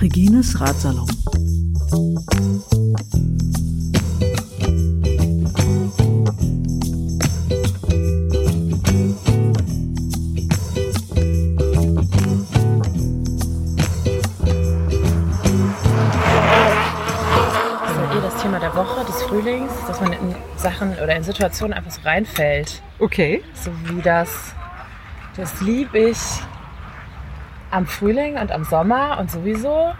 Regines Ratsalon. In Situationen einfach so reinfällt. Okay. So wie das, das liebe ich am Frühling und am Sommer und sowieso.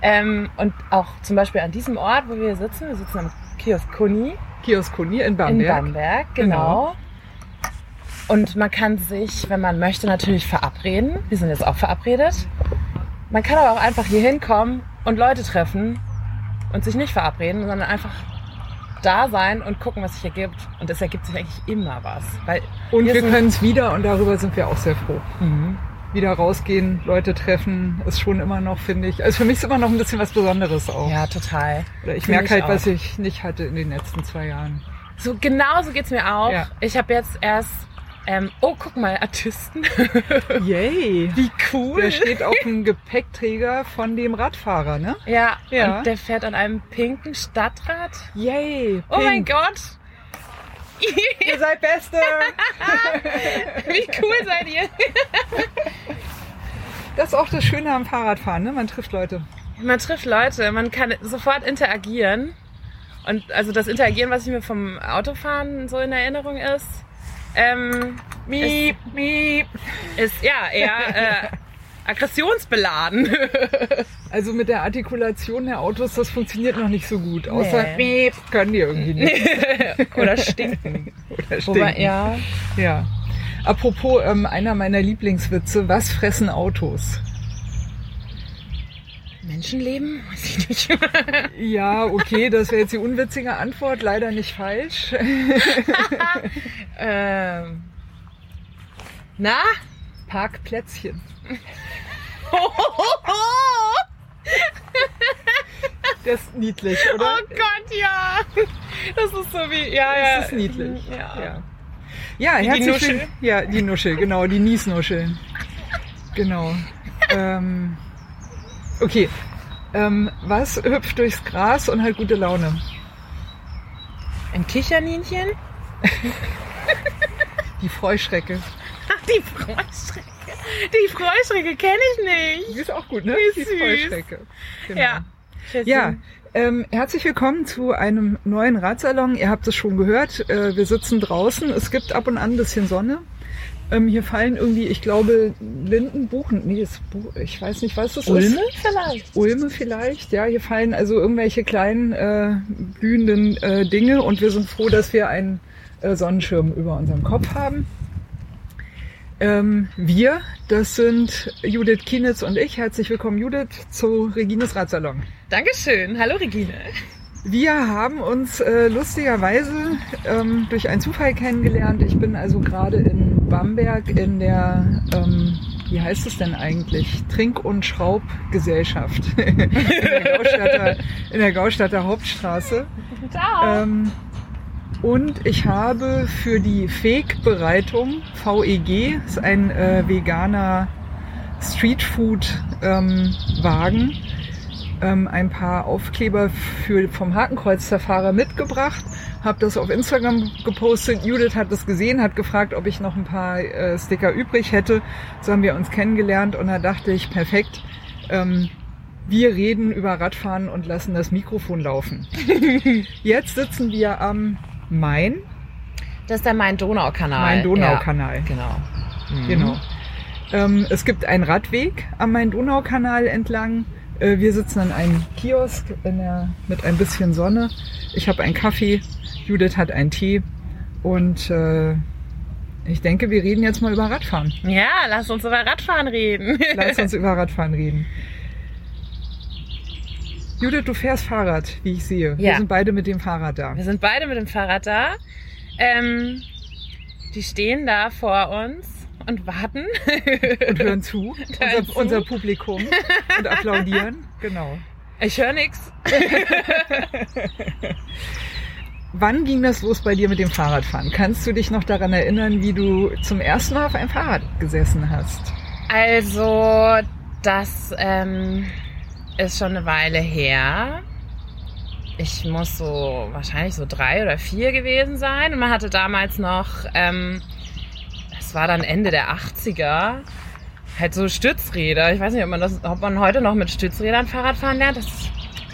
Ähm, und auch zum Beispiel an diesem Ort, wo wir sitzen, wir sitzen am Kiosk Kuni Kioskuni in in Bamberg. Bamberg, genau. Und man kann sich, wenn man möchte, natürlich verabreden. Wir sind jetzt auch verabredet. Man kann aber auch einfach hier hinkommen und Leute treffen und sich nicht verabreden, sondern einfach da sein und gucken, was sich ergibt. Und es ergibt sich eigentlich immer was. Weil Und wir können es wieder und darüber sind wir auch sehr froh. Mhm. Wieder rausgehen, Leute treffen, ist schon immer noch, finde ich. Also für mich ist immer noch ein bisschen was Besonderes auch. Ja, total. Oder ich merke halt, auch. was ich nicht hatte in den letzten zwei Jahren. So genau so geht's mir auch. Ja. Ich habe jetzt erst, ähm, oh, guck mal, Artisten. Yay! Wie cool. Der steht auf dem Gepäckträger von dem Radfahrer, ne? ja, Ja. und der fährt an einem pinken Stadtrad. Yay! Oh mein. Gott. Ihr seid Beste! Wie cool seid ihr? Das ist auch das Schöne am Fahrradfahren, ne? Man trifft Leute. Man trifft Leute, man kann sofort interagieren. Und also das Interagieren, was ich mir vom Autofahren so in Erinnerung ist, ähm, Miep, miep. ist ja eher äh, aggressionsbeladen. Also mit der Artikulation der Autos, das funktioniert noch nicht so gut. Außer Nee. miep können die irgendwie nicht. Oder stinken. Oder Wobei, stinken. ja. Ja. Apropos, ähm, einer meiner Lieblingswitze, was fressen Autos? Menschenleben? Weiß ich nicht. Ja, okay, das wäre jetzt die unwitzige Antwort, leider nicht falsch. ähm. Na? Parkplätzchen. Das ist niedlich, oder? Oh Gott, ja. Das ist so wie, ja, ja. Das ist niedlich. Ja. Ja, ja Wie die herzlich Nuschel? Ja, die Nuschel, genau, die Niesnuschel. Genau. ähm, okay. Ähm, was hüpft durchs Gras und hat gute Laune? Ein Kicherninchen? Die Freuschrecke. Ach, die Freuschrecke. Die Freuschrecke kenne ich nicht. Die ist auch gut, ne? Die süß. Freuschrecke. Genau. Ja. Ja, ähm, herzlich willkommen zu einem neuen Radsalon. Ihr habt es schon gehört, äh, wir sitzen draußen. Es gibt ab und an ein bisschen Sonne. Ähm, hier fallen irgendwie, ich glaube, Linden, Buchen. Nee, das Bu ich weiß nicht, was das Ulme ist. vielleicht? Ulme vielleicht. Ja, hier fallen also irgendwelche kleinen äh, blühenden äh, Dinge und wir sind froh, dass wir einen äh, Sonnenschirm über unserem Kopf haben. Ähm, wir, das sind Judith Kienitz und ich. Herzlich willkommen, Judith, zu Regines Radsalon. Dankeschön. Hallo Regine. Wir haben uns äh, lustigerweise ähm, durch einen Zufall kennengelernt. Ich bin also gerade in Bamberg in der, ähm, wie heißt es denn eigentlich, Trink- und Schraubgesellschaft in, der Gaustadter, in der Gaustadter Hauptstraße. Ciao. Ähm, und ich habe für die Fake-Bereitung VEG, ist ein äh, veganer Streetfood-Wagen, ähm, ein paar Aufkleber für, vom Hakenkreuzverfahrer mitgebracht, habe das auf Instagram gepostet. Judith hat das gesehen, hat gefragt, ob ich noch ein paar äh, Sticker übrig hätte. So haben wir uns kennengelernt und da dachte ich, perfekt, ähm, wir reden über Radfahren und lassen das Mikrofon laufen. Jetzt sitzen wir am Main, Das ist der Main-Donau-Kanal. Main-Donau-Kanal. Ja, genau. Mhm. Genau. Ähm, es gibt einen Radweg am Main-Donau-Kanal entlang. Äh, wir sitzen an einem Kiosk in der, mit ein bisschen Sonne. Ich habe einen Kaffee, Judith hat einen Tee und äh, ich denke, wir reden jetzt mal über Radfahren. Ja, lass uns über Radfahren reden. Lass uns über Radfahren reden. Judith, du fährst Fahrrad, wie ich sehe. Wir Ja. sind beide mit dem Fahrrad da. Wir sind beide mit dem Fahrrad da. Ähm, die stehen da vor uns und warten. Und hören zu, unser, zu. unser Publikum, und applaudieren. Genau. Ich höre nix. wann ging das los bei dir mit dem Fahrradfahren? Kannst du dich noch daran erinnern, wie du zum ersten Mal auf einem Fahrrad gesessen hast? Also, das ähm, ist schon eine Weile her. Ich muss so wahrscheinlich so drei oder vier gewesen sein. Und man hatte damals noch, ähm, das war dann Ende der 80er, halt so Stützräder. Ich weiß nicht, ob man das, ob man heute noch mit Stützrädern Fahrrad fahren lernt. Das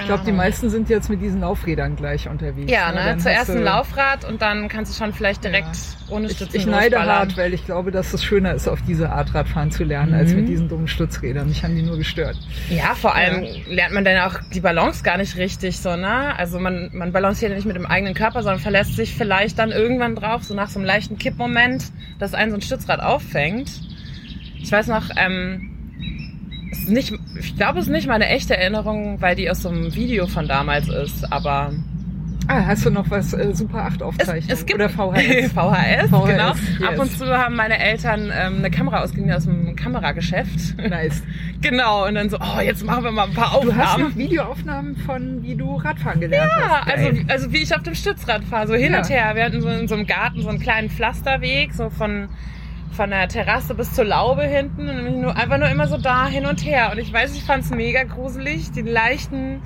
Ich glaube, die meisten sind jetzt mit diesen Laufrädern gleich unterwegs. Ja, ne? Dann Zuerst ein Laufrad und dann kannst du schon vielleicht direkt ohne Ich, Stützen ich neide losballern. hart, weil ich glaube, dass es schöner ist, auf diese Art Radfahren zu lernen, als Mhm. mit diesen dummen Stützrädern. Mich haben die nur gestört. Ja, vor allem lernt man dann auch die Balance gar nicht richtig so, ne? Also man, man balanciert ja nicht mit dem eigenen Körper, sondern verlässt sich vielleicht dann irgendwann drauf, so nach so einem leichten Kippmoment, dass einen so ein Stützrad auffängt. Ich weiß noch, ähm, ist nicht, ich glaube, es ist nicht meine echte Erinnerung, weil die aus so einem Video von damals ist, aber Ah, hast du noch was äh, Super 8 es, Aufzeichnung? es gibt Oder VHS? VHS, VHS, genau. yes. Ab und zu haben meine Eltern ähm, eine Kamera ausgeliehen aus dem Kamerageschäft. nice. genau, und dann so, oh, jetzt machen wir mal ein paar Du hast Aufnahmen. noch Videoaufnahmen von, wie du Radfahren gelernt Ja, hast. also, Geil. also wie ich auf dem Stützrad fahre, so hin Ja. und her. Wir hatten so in so einem Garten so einen kleinen Pflasterweg, so von, von der Terrasse bis zur Laube hinten. Und nur, einfach nur immer so da hin und her. Und ich weiß, ich fand's mega gruselig, den leichten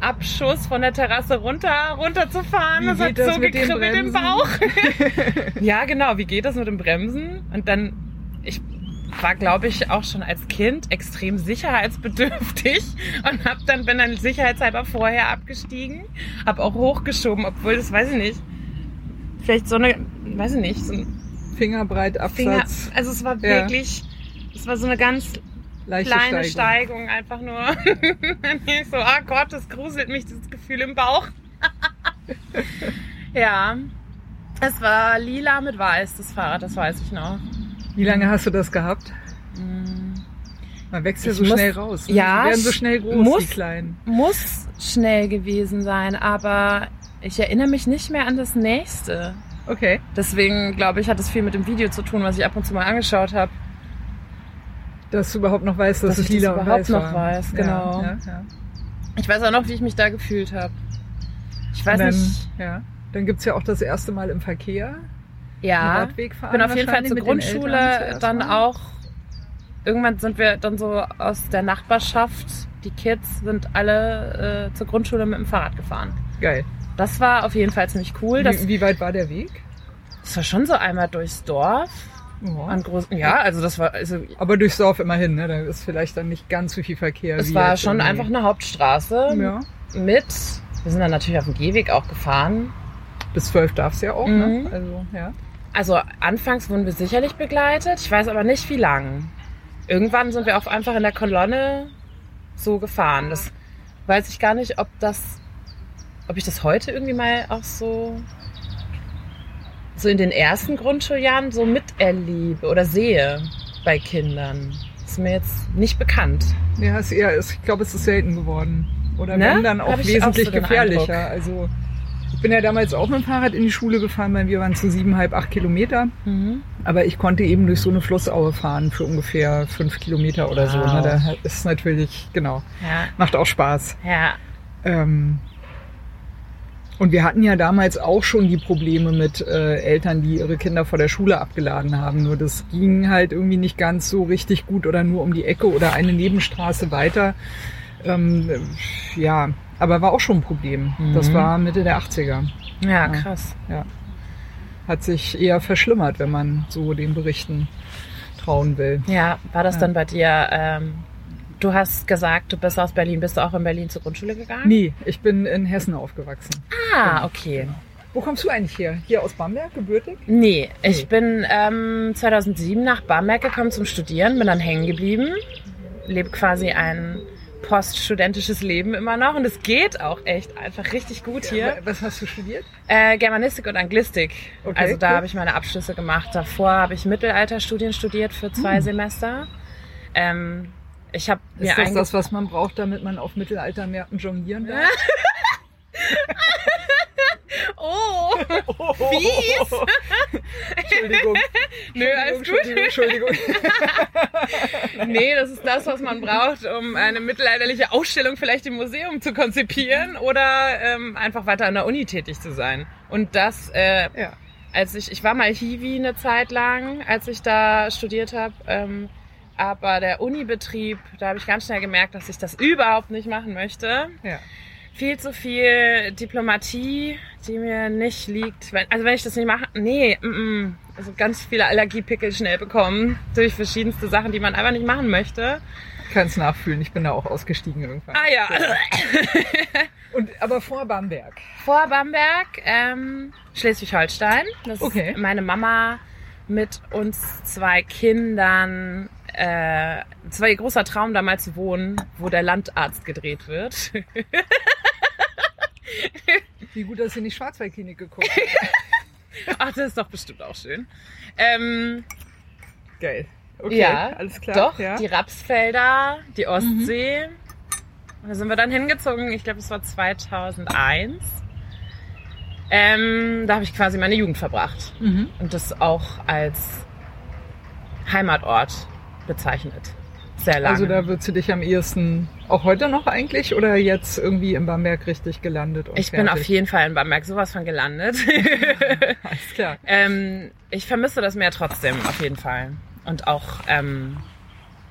Abschuss von der Terrasse runter, runter zu fahren. Wie Das hat das so gekribbelt im? Bauch. ja, genau. Wie geht das mit dem Bremsen? Und dann, ich war, glaube ich, auch schon als Kind extrem sicherheitsbedürftig und hab dann, bin dann sicherheitshalber vorher abgestiegen, hab auch hochgeschoben, obwohl das weiß ich nicht. Vielleicht so eine, weiß ich nicht, so ein Fingerbreit Finger. Absatz, Also es war Ja. wirklich, es war so eine ganz leichte kleine Steigung. Steigung, einfach nur. So, ah Gott, das gruselt mich, dieses Gefühl im Bauch. ja. Es war lila mit weiß, das Fahrrad, das weiß ich noch. Wie lange hast du das gehabt? Mm. Man wächst ja Ich so muss- schnell raus. Ne? Ja, Die werden so schnell groß, muss- die Kleinen. Muss schnell gewesen sein, aber ich erinnere mich nicht mehr an das nächste. Okay. Deswegen glaube ich, hat es viel mit dem Video zu tun, was ich ab und zu mal angeschaut habe. Dass du überhaupt noch weißt, dass, Dass es ich das überhaupt weiß noch war. weiß, genau. Ja, ja, ja. Ich weiß auch noch, wie ich mich da gefühlt habe. Ich weiß dann, nicht. Ja. Dann gibt's ja auch das erste Mal im Verkehr. Ja, fahren bin auf jeden Fall zur Grundschule dann mal. auch. Irgendwann sind wir dann so aus der Nachbarschaft. Die Kids sind alle äh, zur Grundschule mit dem Fahrrad gefahren. Geil. Das war auf jeden Fall ziemlich cool. Das, wie, wie weit war der Weg? das war schon so einmal durchs Dorf. Ja. An großen, ja, also das war, also Aber durchs Dorf immerhin, ne? Da ist vielleicht dann nicht ganz so viel Verkehr. es war schon irgendwie- einfach eine Hauptstraße Ja. mit. Wir sind dann natürlich auf dem Gehweg auch gefahren. Bis zwölf darf's ja auch, Mhm. ne? Also, ja. Also anfangs wurden wir sicherlich begleitet. Ich weiß aber nicht, wie lang. Irgendwann sind wir auch einfach in der Kolonne so gefahren. Das weiß ich gar nicht, ob das, ob ich das heute irgendwie mal auch so, so in den ersten Grundschuljahren so miterlebe oder sehe bei Kindern. Ist mir jetzt nicht bekannt. Ja, ist eher, es- ich glaube, es ist selten geworden. Oder Ne? wenn dann auch Hab ich auch wesentlich so gefährlicher. Also ich bin ja damals auch mit dem Fahrrad in die Schule gefahren, weil wir waren zu siebeneinhalb, acht Kilometer. Mhm. Aber ich konnte eben durch so eine Flussaue fahren für ungefähr fünf Kilometer oder so. Wow. Ne? Da ist natürlich, genau, Ja, macht auch Spaß. ja. Ähm, und wir hatten ja damals auch schon die Probleme mit äh, Eltern, die ihre Kinder vor der Schule abgeladen haben. Nur das ging halt irgendwie nicht ganz so richtig gut oder nur um die Ecke oder eine Nebenstraße weiter. Ähm, äh, ja, aber war auch schon ein Problem. Das Mhm. war Mitte der 80er. Ja, krass. Hat sich eher verschlimmert, wenn man so den Berichten trauen will. Ja, war das Ja. dann bei dir, ähm, du hast gesagt, du bist aus Berlin. Bist du auch in Berlin zur Grundschule gegangen? Nee, ich bin in Hessen aufgewachsen. Ah, okay. Wo kommst du eigentlich her? Hier aus Bamberg, gebürtig? Nee, ich bin ähm, 2007 nach Bamberg gekommen zum Studieren, bin dann hängen geblieben, lebe quasi ein poststudentisches Leben immer noch und es geht auch echt einfach richtig gut hier. Was hast du studiert? Äh, Germanistik und Anglistik. Okay, also da cool. habe ich meine Abschlüsse gemacht. Davor habe ich Mittelalterstudien studiert für zwei Hm. Semester. Ähm, ich habe mir Ist das das, was man braucht, damit man auf Mittelaltermärkten jonglieren darf? Oh, fies. Entschuldigung. Nö, alles gut. Entschuldigung, Entschuldigung. Nee, das ist das, was man braucht, um eine mittelalterliche Ausstellung vielleicht im Museum zu konzipieren oder ähm, einfach weiter an der Uni tätig zu sein. Und das, äh, Ja. als ich, ich war mal Hiwi eine Zeit lang, als ich da studiert habe. Ähm, aber der Unibetrieb, da habe ich ganz schnell gemerkt, dass ich das überhaupt nicht machen möchte. Ja. Viel zu viel Diplomatie, die mir nicht liegt. Wenn, also wenn ich das nicht mache, nee, mm, mm. also ganz viele Allergiepickel schnell bekommen durch verschiedenste Sachen, die man einfach nicht machen möchte. Kann es nachfühlen. Ich bin da auch ausgestiegen irgendwann. Ah ja, Und, aber vor Bamberg. vor Bamberg, ähm, Schleswig-Holstein. Das Okay. ist meine Mama mit uns zwei Kindern. Äh, es war ihr großer Traum, da mal zu wohnen, wo der Landarzt gedreht wird. Wie gut, dass sie nicht Schwarzwaldklinik geguckt hat. Ach, das ist doch bestimmt auch schön. Ähm, Geil. Okay, ja, alles klar. Doch, ja. die Rapsfelder, die Ostsee. Da sind wir dann hingezogen. Ich glaube, es war 2001. Ähm, da habe ich quasi meine Jugend verbracht. Mhm. Und das auch als Heimatort bezeichnet. Sehr lange. Also da würdest du dich am ehesten auch heute noch eigentlich oder jetzt irgendwie in Bamberg richtig gelandet? Ich bin auf fertig? jeden Fall in Bamberg sowas von gelandet. Alles klar. ähm, ich vermisse das Meer trotzdem, auf jeden Fall. Und auch, ähm,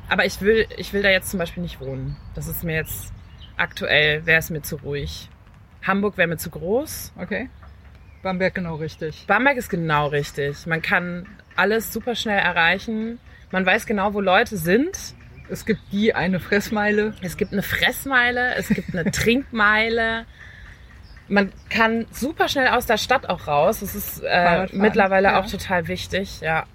aber ich will, ich will da jetzt zum Beispiel nicht wohnen. Das ist mir jetzt aktuell, wäre es mir zu ruhig. Hamburg wäre mir zu groß. Okay. Bamberg genau richtig. Bamberg ist genau richtig. Man kann alles super schnell erreichen. Man weiß genau, wo Leute sind. Es gibt die eine Fressmeile. Es gibt eine Fressmeile, es gibt eine Trinkmeile. Man kann super schnell aus der Stadt auch raus. Das ist äh, mittlerweile ja. auch total wichtig. Ja,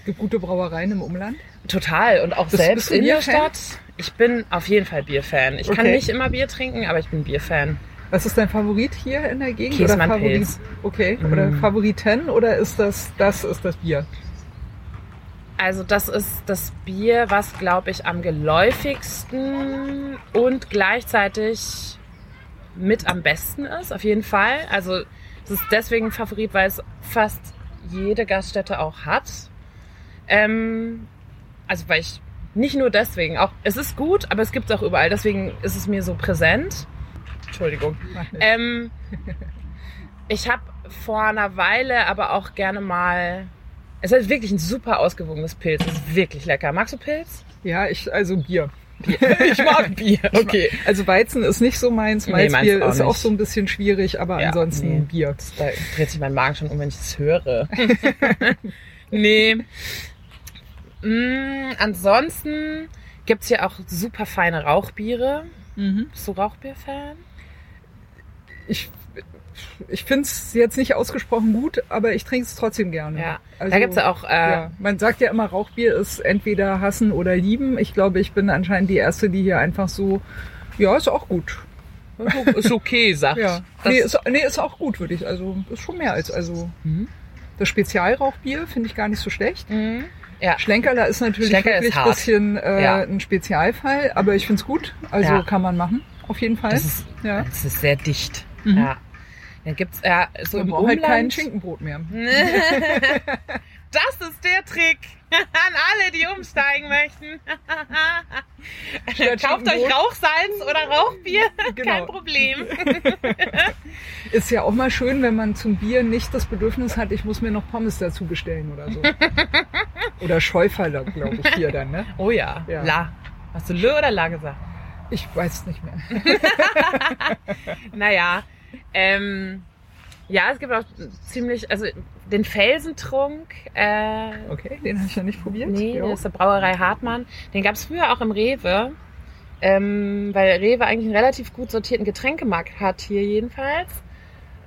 Es gibt gute Brauereien im Umland. total. Und auch Bist- selbst bist in der? Stadt. Ich bin auf jeden Fall Bierfan. Ich kann Okay. nicht immer Bier trinken, aber ich bin Bierfan. Was ist dein Favorit hier in der Gegend? Käsmann oder Favorit? Pilz. Okay. Oder Mm. Favoriten oder ist das das ist das Bier? Also das ist das Bier, was, glaube ich, am geläufigsten und gleichzeitig mit am besten ist, auf jeden Fall. Also es ist deswegen ein Favorit, weil es fast jede Gaststätte auch hat. Ähm, also weil ich nicht nur deswegen, auch es ist gut, aber es gibt es auch überall. Deswegen ist es mir so präsent. Entschuldigung. Ähm, ich habe vor einer Weile aber auch gerne mal. Es ist wirklich ein super ausgewogenes Pilz. Es ist wirklich lecker. Magst du Pilz? Ja, ich also Bier. Ich mag Bier. Okay. Also Weizen ist nicht so meins. Nee, Malzbier auch ist auch nicht. so ein bisschen schwierig, aber Ja, ansonsten nee. Bier. Da dreht sich mein Magen schon um, wenn ich das höre. nee. Mm, ansonsten gibt's hier auch super feine Rauchbiere. Mhm. Bist du Rauchbier-Fan? Ich ich finde es jetzt nicht ausgesprochen gut, aber ich trinke es trotzdem gerne. Ja. Also, da gibt's ja auch. Äh, Ja, man sagt ja immer, Rauchbier ist entweder hassen oder lieben. Ich glaube, ich bin anscheinend die Erste, die hier einfach so, ja, ist auch gut. Ist okay, sagt. Ja. Das- Nee, ist, nee, ist auch gut, würde ich. Also ist schon mehr als, also Mhm. das Spezialrauchbier finde ich gar nicht so schlecht. Mhm. Ja. Schlenkerler ist natürlich Schlenkerler wirklich ein bisschen äh, Ja. ein Spezialfall, aber ich finde es gut. Also Ja. kann man machen, auf jeden Fall. Das ist, ja. das ist sehr dicht. Mhm. Ja. Dann gibt's ja so Man im braucht halt kein Umland. Schinkenbrot mehr. Das ist der Trick an alle, die umsteigen möchten. Statt Kauft euch. Rauchsalz oder Rauchbier, Genau. kein Problem. Ist ja auch mal schön, wenn man zum Bier nicht das Bedürfnis hat, ich muss mir noch Pommes dazu bestellen oder so. oder Schäuferler, glaube ich, hier dann, ne? Oh ja, Ja. La. Hast du Lö oder La gesagt? Ich weiß es nicht mehr. Naja, ähm, ja, es gibt auch ziemlich, also den Felsentrunk, äh, Okay, den habe ich ja nicht probiert. Nee, Jo. das ist der Brauerei Hartmann. Den gab es früher auch im Rewe, ähm, weil Rewe eigentlich einen relativ gut sortierten Getränkemarkt hat, hier jedenfalls.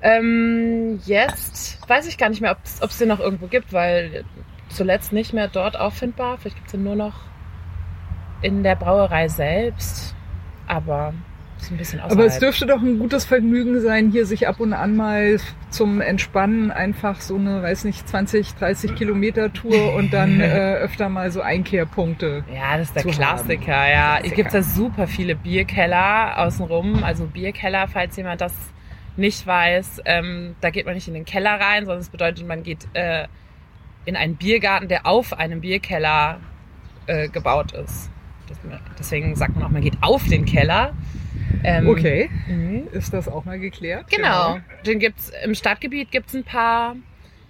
Ähm, jetzt weiß ich gar nicht mehr, ob es den noch irgendwo gibt, weil zuletzt nicht mehr dort auffindbar. Vielleicht gibt es den nur noch in der Brauerei selbst. Aber ein bisschen außerhalb. Aber es dürfte doch ein gutes Vergnügen sein, hier sich ab und an mal zum Entspannen einfach so eine, weiß nicht, 20, 30 Kilometer Tour und dann äh, öfter mal so Einkehrpunkte. Ja, das ist der Klassiker, haben. ja. Klassiker. Es gibt da super viele Bierkeller außenrum. Also Bierkeller, falls jemand das nicht weiß, ähm, da geht man nicht in den Keller rein, sondern es bedeutet, man geht äh, in einen Biergarten, der auf einem Bierkeller äh, gebaut ist. Deswegen sagt man auch, man geht auf den Keller. Ähm, Okay, Mhm. ist das auch mal geklärt? Genau. Den gibt's im Stadtgebiet gibt's ein paar,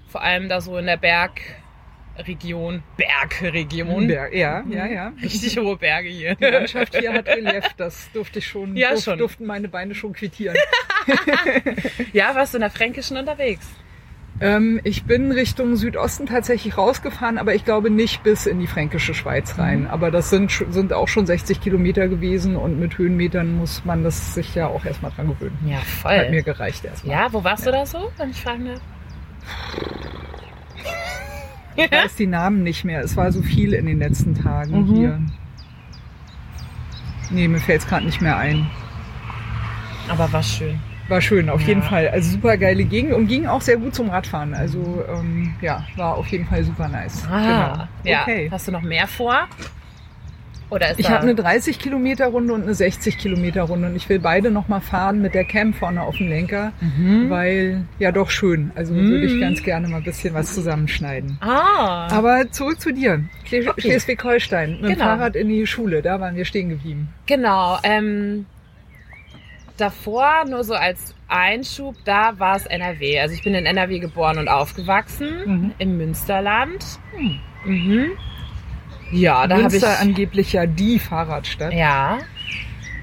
vor allem da so in der Bergregion, Bergregion. Berg, ja, ja, ja. Richtig hohe Berge hier. Die Landschaft hier hat Relief, das durfte ich schon, Ja, durf, schon. durften meine Beine schon quittieren. Ja, warst du in der Fränkischen unterwegs? Ähm, ich bin Richtung Südosten tatsächlich rausgefahren, aber ich glaube nicht bis in die fränkische Schweiz rein. Mhm. Aber das sind, sind auch schon 60 Kilometer gewesen und mit Höhenmetern muss man das sich ja auch erstmal dran gewöhnen. Ja, Hat mir voll. gereicht erstmal. Ja, wo warst du da so, wenn ich fragen darf? Ich weiß die Namen nicht mehr. Es war so viel in den letzten Tagen Mhm. hier. Nee, mir fällt es gerade nicht mehr ein. Aber war schön. War schön, auf Ja. jeden Fall. Also super geile Gegend und ging auch sehr gut zum Radfahren. Also ähm, ja, war auf jeden Fall super nice. Ah, ja. Okay. Hast du noch mehr vor? Oder ist Ich habe eine 30 Kilometer Runde und eine 60 Kilometer Runde und ich will beide nochmal fahren mit der Cam vorne auf dem Lenker, Mhm. weil ja doch schön. Also würde ich Mhm. ganz gerne mal ein bisschen was zusammenschneiden. Ah, Aber zurück zu dir. Okay. Schleswig-Holstein. Mit dem Genau. Fahrrad in die Schule, da waren wir stehen geblieben. genau. Ähm, davor, nur so als Einschub, da war es NRW. Also ich bin in NRW geboren und aufgewachsen, Mhm. im Münsterland. Hm. Mhm. Ja, da habe ich... Angeblich ja die Fahrradstadt. Ja,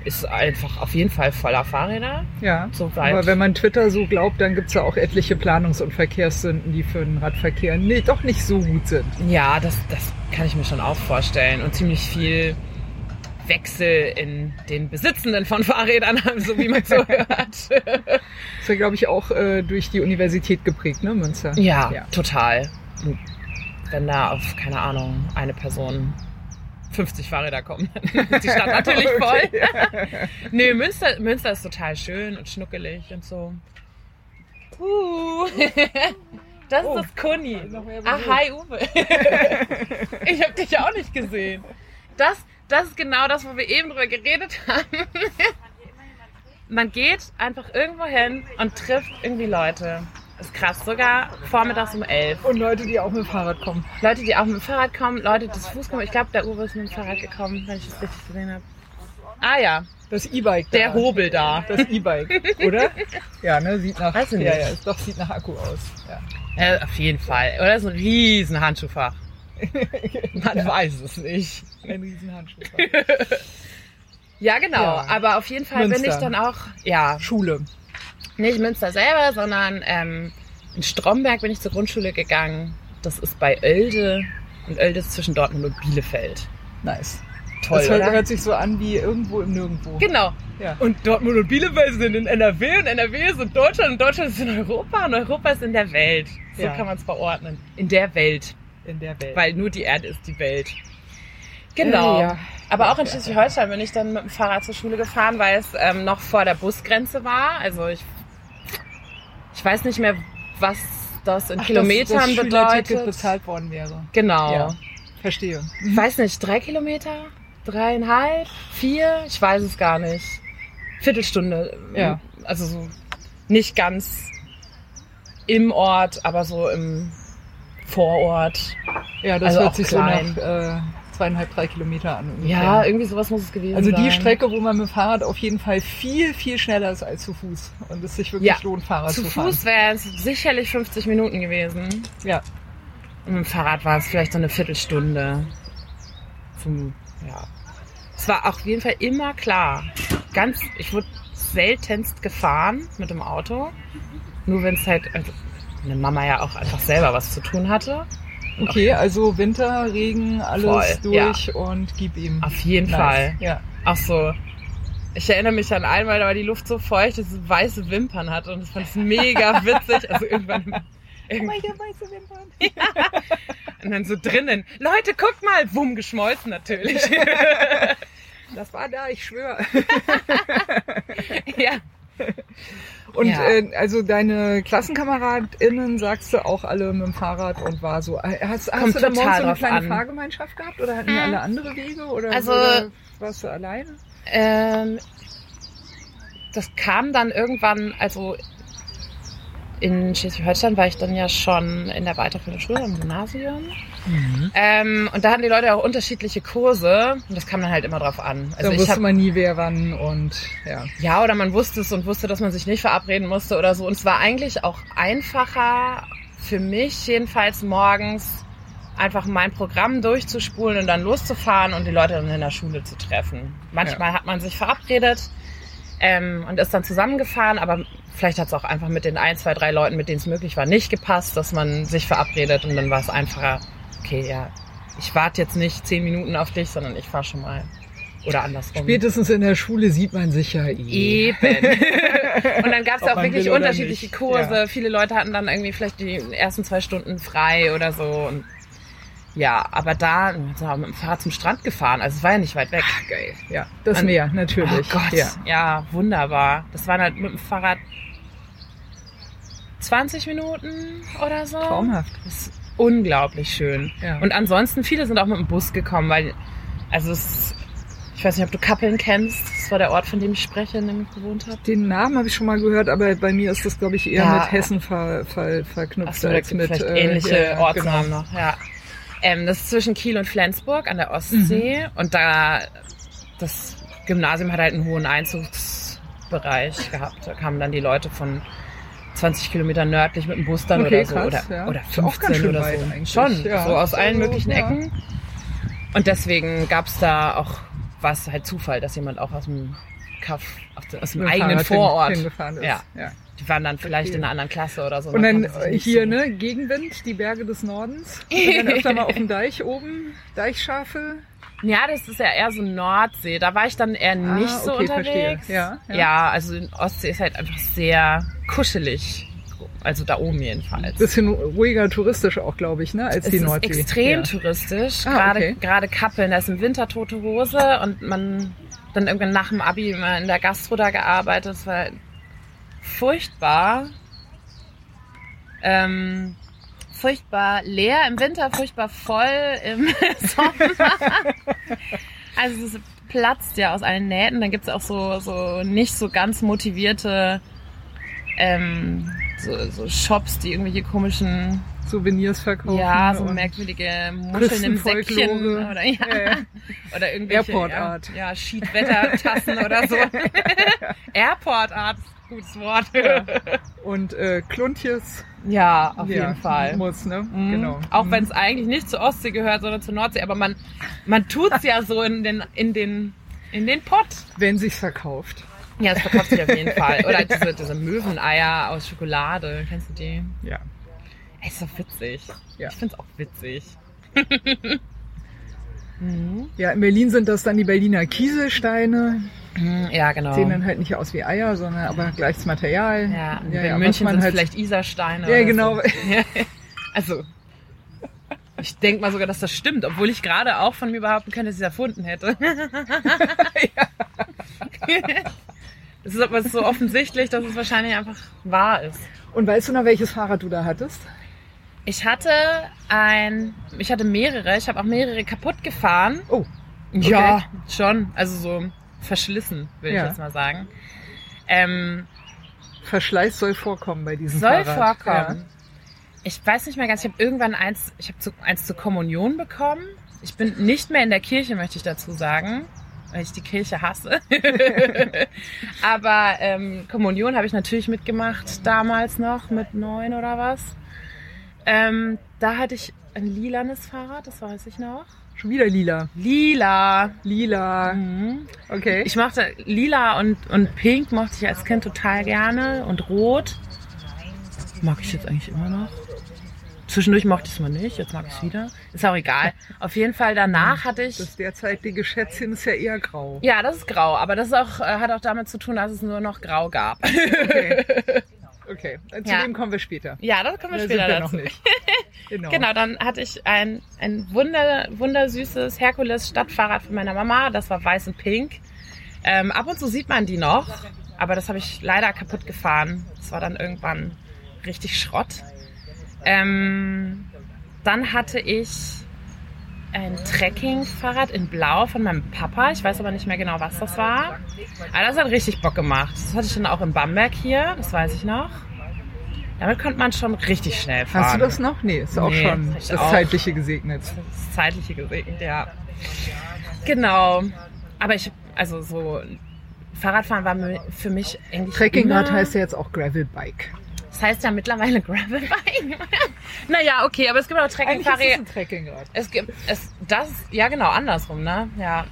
ist einfach auf jeden Fall voller Fahrräder. Ja. Soweit. Aber wenn man Twitter so glaubt, dann gibt's ja auch etliche Planungs- und Verkehrssünden, die für den Radverkehr nee, doch nicht so gut sind. Ja, das, das kann ich mir schon auch vorstellen. Und ziemlich viel Wechsel in den Besitzenden von Fahrrädern, so wie man so hört. Ist ja, glaube ich, auch äh, durch die Universität geprägt, ne, Münster? Ja, Ja. total. Wenn da auf, keine Ahnung, eine Person 50 Fahrräder kommen, dann ist die Stadt natürlich voll. Nö, Münster, Münster ist total schön und schnuckelig und so. Uh. Das ist Oh. das Kuni. Noch mehr Ah, hi Uwe. Ich habe dich auch nicht gesehen. Das, das ist genau das, wo wir eben drüber geredet haben. Man geht einfach irgendwo hin und trifft irgendwie Leute. Ist krass, sogar vormittags um elf. Und Leute, die auch mit dem Fahrrad kommen. Leute, die auch mit dem Fahrrad kommen, Leute, die zu Fuß kommen. Ich glaube, der Uwe ist mit dem Fahrrad gekommen, wenn ich das richtig gesehen habe. Ah ja, Das E-Bike. der. Hobel da. Das E-Bike, oder? Ja, ne? Sieht nach. Weiß ich Ja, nicht. ja, ist doch sieht nach Akku aus. Ja. Ja, auf jeden Fall. Oder so ein riesen Handschuhfach. Man weiß es nicht. Ein riesen Handschuh. Ja, genau. Ja. Aber auf jeden Fall bin Münster. ich dann auch, ja, Schule. nicht Münster selber, sondern ähm, in Stromberg bin ich zur Grundschule gegangen. Das ist bei Oelde. Und Oelde ist zwischen Dortmund und Bielefeld. Nice. Toll, das hört, hört sich so an wie irgendwo im Nirgendwo. Genau. Ja. Und Dortmund und Bielefeld sind in NRW und NRW ist in Deutschland und Deutschland ist in Europa und Europa ist in der Welt. So Ja. kann man es verordnen. In der Welt. In der Welt. Weil nur die Erde ist die Welt. Genau. Äh, ja. Aber auch in Schleswig-Holstein bin ich dann mit dem Fahrrad zur Schule gefahren, weil es ähm, noch vor der Busgrenze war. Also ich, ich weiß nicht mehr, was das in Ach, Kilometern dass das bedeutet. bezahlt worden wäre. Genau. Ja. Verstehe. Ich weiß nicht, drei Kilometer? Dreieinhalb? Vier? Ich weiß es gar nicht. Viertelstunde. Ja. Also so nicht ganz im Ort, aber so im Vorort. Ja, das Also hört sich klein. so nach äh, zweieinhalb, drei Kilometer an. ungefähr. Ja, irgendwie sowas muss es gewesen Also sein. die Strecke, wo man mit dem Fahrrad auf jeden Fall viel, viel schneller ist als zu Fuß. Und es sich wirklich Ja. lohnt, Fahrrad zu, Zu fahren. Fuß wären es sicherlich 50 Minuten gewesen. Ja. Und mit dem Fahrrad war es vielleicht so eine Viertelstunde. Zum, ja. Es war auf jeden Fall immer klar. Ganz, ich wurde seltenst gefahren mit dem Auto. Nur wenn es halt, also meine Mama ja auch einfach selber was zu tun hatte. Okay, also Winter, Regen, alles Voll, ja. durch und gib ihm. Auf jeden Nice. Fall. Ja. Auch so. Ich erinnere mich an einmal, da war die Luft so feucht, dass es weiße Wimpern hatte und das fand ich mega witzig. Also irgendwann, irgendwann Meine weiße Wimpern. und dann so drinnen. Leute, guckt mal, wumm, geschmolzen natürlich. Das war da, ich schwöre. ja. Und Ja. äh, also deine KlassenkameradInnen sagst du auch alle mit dem Fahrrad und war so. äh, Hast, hast du da morgens so eine kleine an. Fahrgemeinschaft gehabt oder hatten die Mhm. alle andere Wege oder, Also- oder warst du alleine? Ähm, das kam dann irgendwann, also in Schleswig-Holstein war ich dann ja schon in der weiterführenden Schule, im Gymnasium. Mhm. Ähm, und da hatten die Leute auch unterschiedliche Kurse und das kam dann halt immer drauf an. Also da ich wusste hab, man nie, wer wann und ja. ja, oder man wusste es und wusste, dass man sich nicht verabreden musste oder so. Und es war eigentlich auch einfacher für mich jedenfalls morgens einfach mein Programm durchzuspulen und dann loszufahren und die Leute dann in der Schule zu treffen. Manchmal Ja. hat man sich verabredet ähm, und ist dann zusammengefahren, aber vielleicht hat es auch einfach mit den ein, zwei, drei Leuten, mit denen es möglich war, nicht gepasst, dass man sich verabredet und dann war es einfacher, okay, ja, ich warte jetzt nicht zehn Minuten auf dich, sondern ich fahre schon mal. Oder andersrum. Spätestens in der Schule sieht man sich ja eh. Eben. Und dann gab es auch wirklich unterschiedliche nicht. Kurse. Ja. Viele Leute hatten dann irgendwie vielleicht die ersten zwei Stunden frei oder so. Und ja, aber da sind wir mit dem Fahrrad zum Strand gefahren. Also es war ja nicht weit weg. Geil. Ja, das Und- Meer, natürlich. Oh Gott, Ja. ja. wunderbar. Das waren halt mit dem Fahrrad 20 Minuten oder so. Traumhaft. Das unglaublich schön. Ja. Und ansonsten, viele sind auch mit dem Bus gekommen, weil, also es ist, ich weiß nicht, ob du Kappeln kennst. Das war der Ort, von dem ich spreche, in dem ich gewohnt habe. Den Namen habe ich schon mal gehört, aber bei mir ist das, glaube ich, eher Ja. mit Hessen ver, ver, verknüpft da als mit äh, ähnliche ja, ja, Ortsnamen genau. noch, ja. Ähm, das ist zwischen Kiel und Flensburg an der Ostsee und da das Gymnasium hat halt einen hohen Einzugsbereich gehabt. Da kamen dann die Leute von 20 Kilometer nördlich mit dem Bus dann Okay, oder so krass, oder, ja. oder Ist auch 15 ganz schön oder so. Schon, ja. so aus allen Also, möglichen ja. Ecken. Und deswegen gab's da auch, war es halt Zufall, dass jemand auch aus dem Kaff, aus dem, eigenen Fahrrad Vorort. ist. Ja. Ja. Die waren dann vielleicht Verstehe. in einer anderen Klasse oder so. Und dann nicht hier, so- ne, Gegenwind, die Berge des Nordens. Und dann öfter mal auf dem Deich oben, Deichschafe. Ja, das ist ja eher so Nordsee. Da war ich dann eher nicht so Ah, okay, verstehe. unterwegs. Ja, ja. ja, also in Ostsee ist halt einfach sehr kuschelig. Also da oben jedenfalls. Bisschen ruhiger touristisch auch, glaube ich, ne, als es die ist Nordsee. extrem ja. touristisch. Ah, gerade, okay. gerade Kappeln. Da ist im Winter tote Hose und man dann irgendwann nach dem Abi immer in der Gastro da gearbeitet. Das war furchtbar. Ähm, furchtbar leer im Winter, furchtbar voll im Sommer. Also es platzt ja aus allen Nähten. Dann gibt's auch so, so nicht so ganz motivierte ähm, so, so Shops, die irgendwelche komischen, Souvenirs verkaufen. ja, so merkwürdige Muscheln im. Säckchen oder, ja, Ja, ja. oder irgendwelche Airport ja, Art. Ja, Schiedwettertassen oder so. Airport Art, gutes Wort. Ja. Und äh, Kluntjes. Ja, auf ja, jeden Fall. Muss, ne? Mhm. Genau. Auch Mhm. wenn es eigentlich nicht zur Ostsee gehört, sondern zur Nordsee. Aber man, man tut's ja so in den, in den, in den Pott. Wenn sich's verkauft. Ja, das verkauft sich auf jeden Fall. Oder diese, diese Möweneier aus Schokolade. Kennst du die? Ja. Ey, ist doch witzig. Ja. Ich find's auch witzig. mhm. Ja, in Berlin sind das dann die Berliner Kieselsteine. Mhm, Ja, genau. Sehen dann halt nicht aus wie Eier, sondern aber gleiches Material. ja, ja, in ja, München sind halt, vielleicht Isarsteine. Ja, genau. So. Also, ich denke mal sogar, dass das stimmt, obwohl ich gerade auch von mir behaupten könnte, dass ich es erfunden hätte. Das ist aber so offensichtlich, dass es wahrscheinlich einfach wahr ist. Und weißt du noch, welches Fahrrad du da hattest? Ich hatte ein, ich hatte mehrere, ich habe auch mehrere kaputt gefahren. Oh, Ja, schon. Also so verschlissen, will Ja. ich jetzt mal sagen. Ähm, Verschleiß soll vorkommen bei diesem soll Fahrrad. vorkommen. Ich weiß nicht mehr ganz, ich habe irgendwann eins, ich habe zu, eins zur Kommunion bekommen. Ich bin nicht mehr in der Kirche, möchte ich dazu sagen, weil ich die Kirche hasse. Aber ähm, Kommunion habe ich natürlich mitgemacht, damals noch, mit neun oder was. Ähm, da hatte ich ein lilanes Fahrrad, das weiß ich noch. Schon wieder lila. Lila. Lila. Mhm. Okay. Ich mochte lila und, und pink mochte ich als Kind total gerne und rot. Mag ich jetzt eigentlich immer noch. Zwischendurch mochte ich es mal nicht, jetzt mag ich es wieder. Ist auch egal. Auf jeden Fall danach hatte ich. das derzeitige Schätzchen ist ja eher grau. Ja, das ist grau, aber das auch, äh, hat auch damit zu tun, dass es nur noch grau gab. Okay. Okay, zu Ja. dem kommen wir später. Ja, das kommen wir Da später wir dazu. noch nicht. Genau. Genau, dann hatte ich ein, ein wunder, wundersüßes Herkules-Stadtfahrrad von meiner Mama. Das war weiß und pink. Ähm, ab und zu sieht man die noch, aber das habe ich leider kaputt gefahren. Das war dann irgendwann richtig Schrott. Ähm, dann hatte ich ein Trekkingfahrrad in Blau von meinem Papa. Ich weiß aber nicht mehr genau, was das war. Aber das hat richtig Bock gemacht. Das hatte ich dann auch in Bamberg hier, das weiß ich noch. Damit konnte man schon richtig schnell fahren. Hast du das noch? Nee, ist auch Nee, schon ich das auch. Zeitliche gesegnet. Das zeitliche gesegnet, ja. Genau. Aber ich, also so, Fahrradfahren war für mich eigentlich Trekkingrad heißt ja jetzt auch Gravelbike. Das heißt ja mittlerweile Gravelbike. naja, okay, aber es gibt auch Trekkingfahrräder. ein Trekkingrad. Es gibt, es, das, ja genau, andersrum, ne? Ja.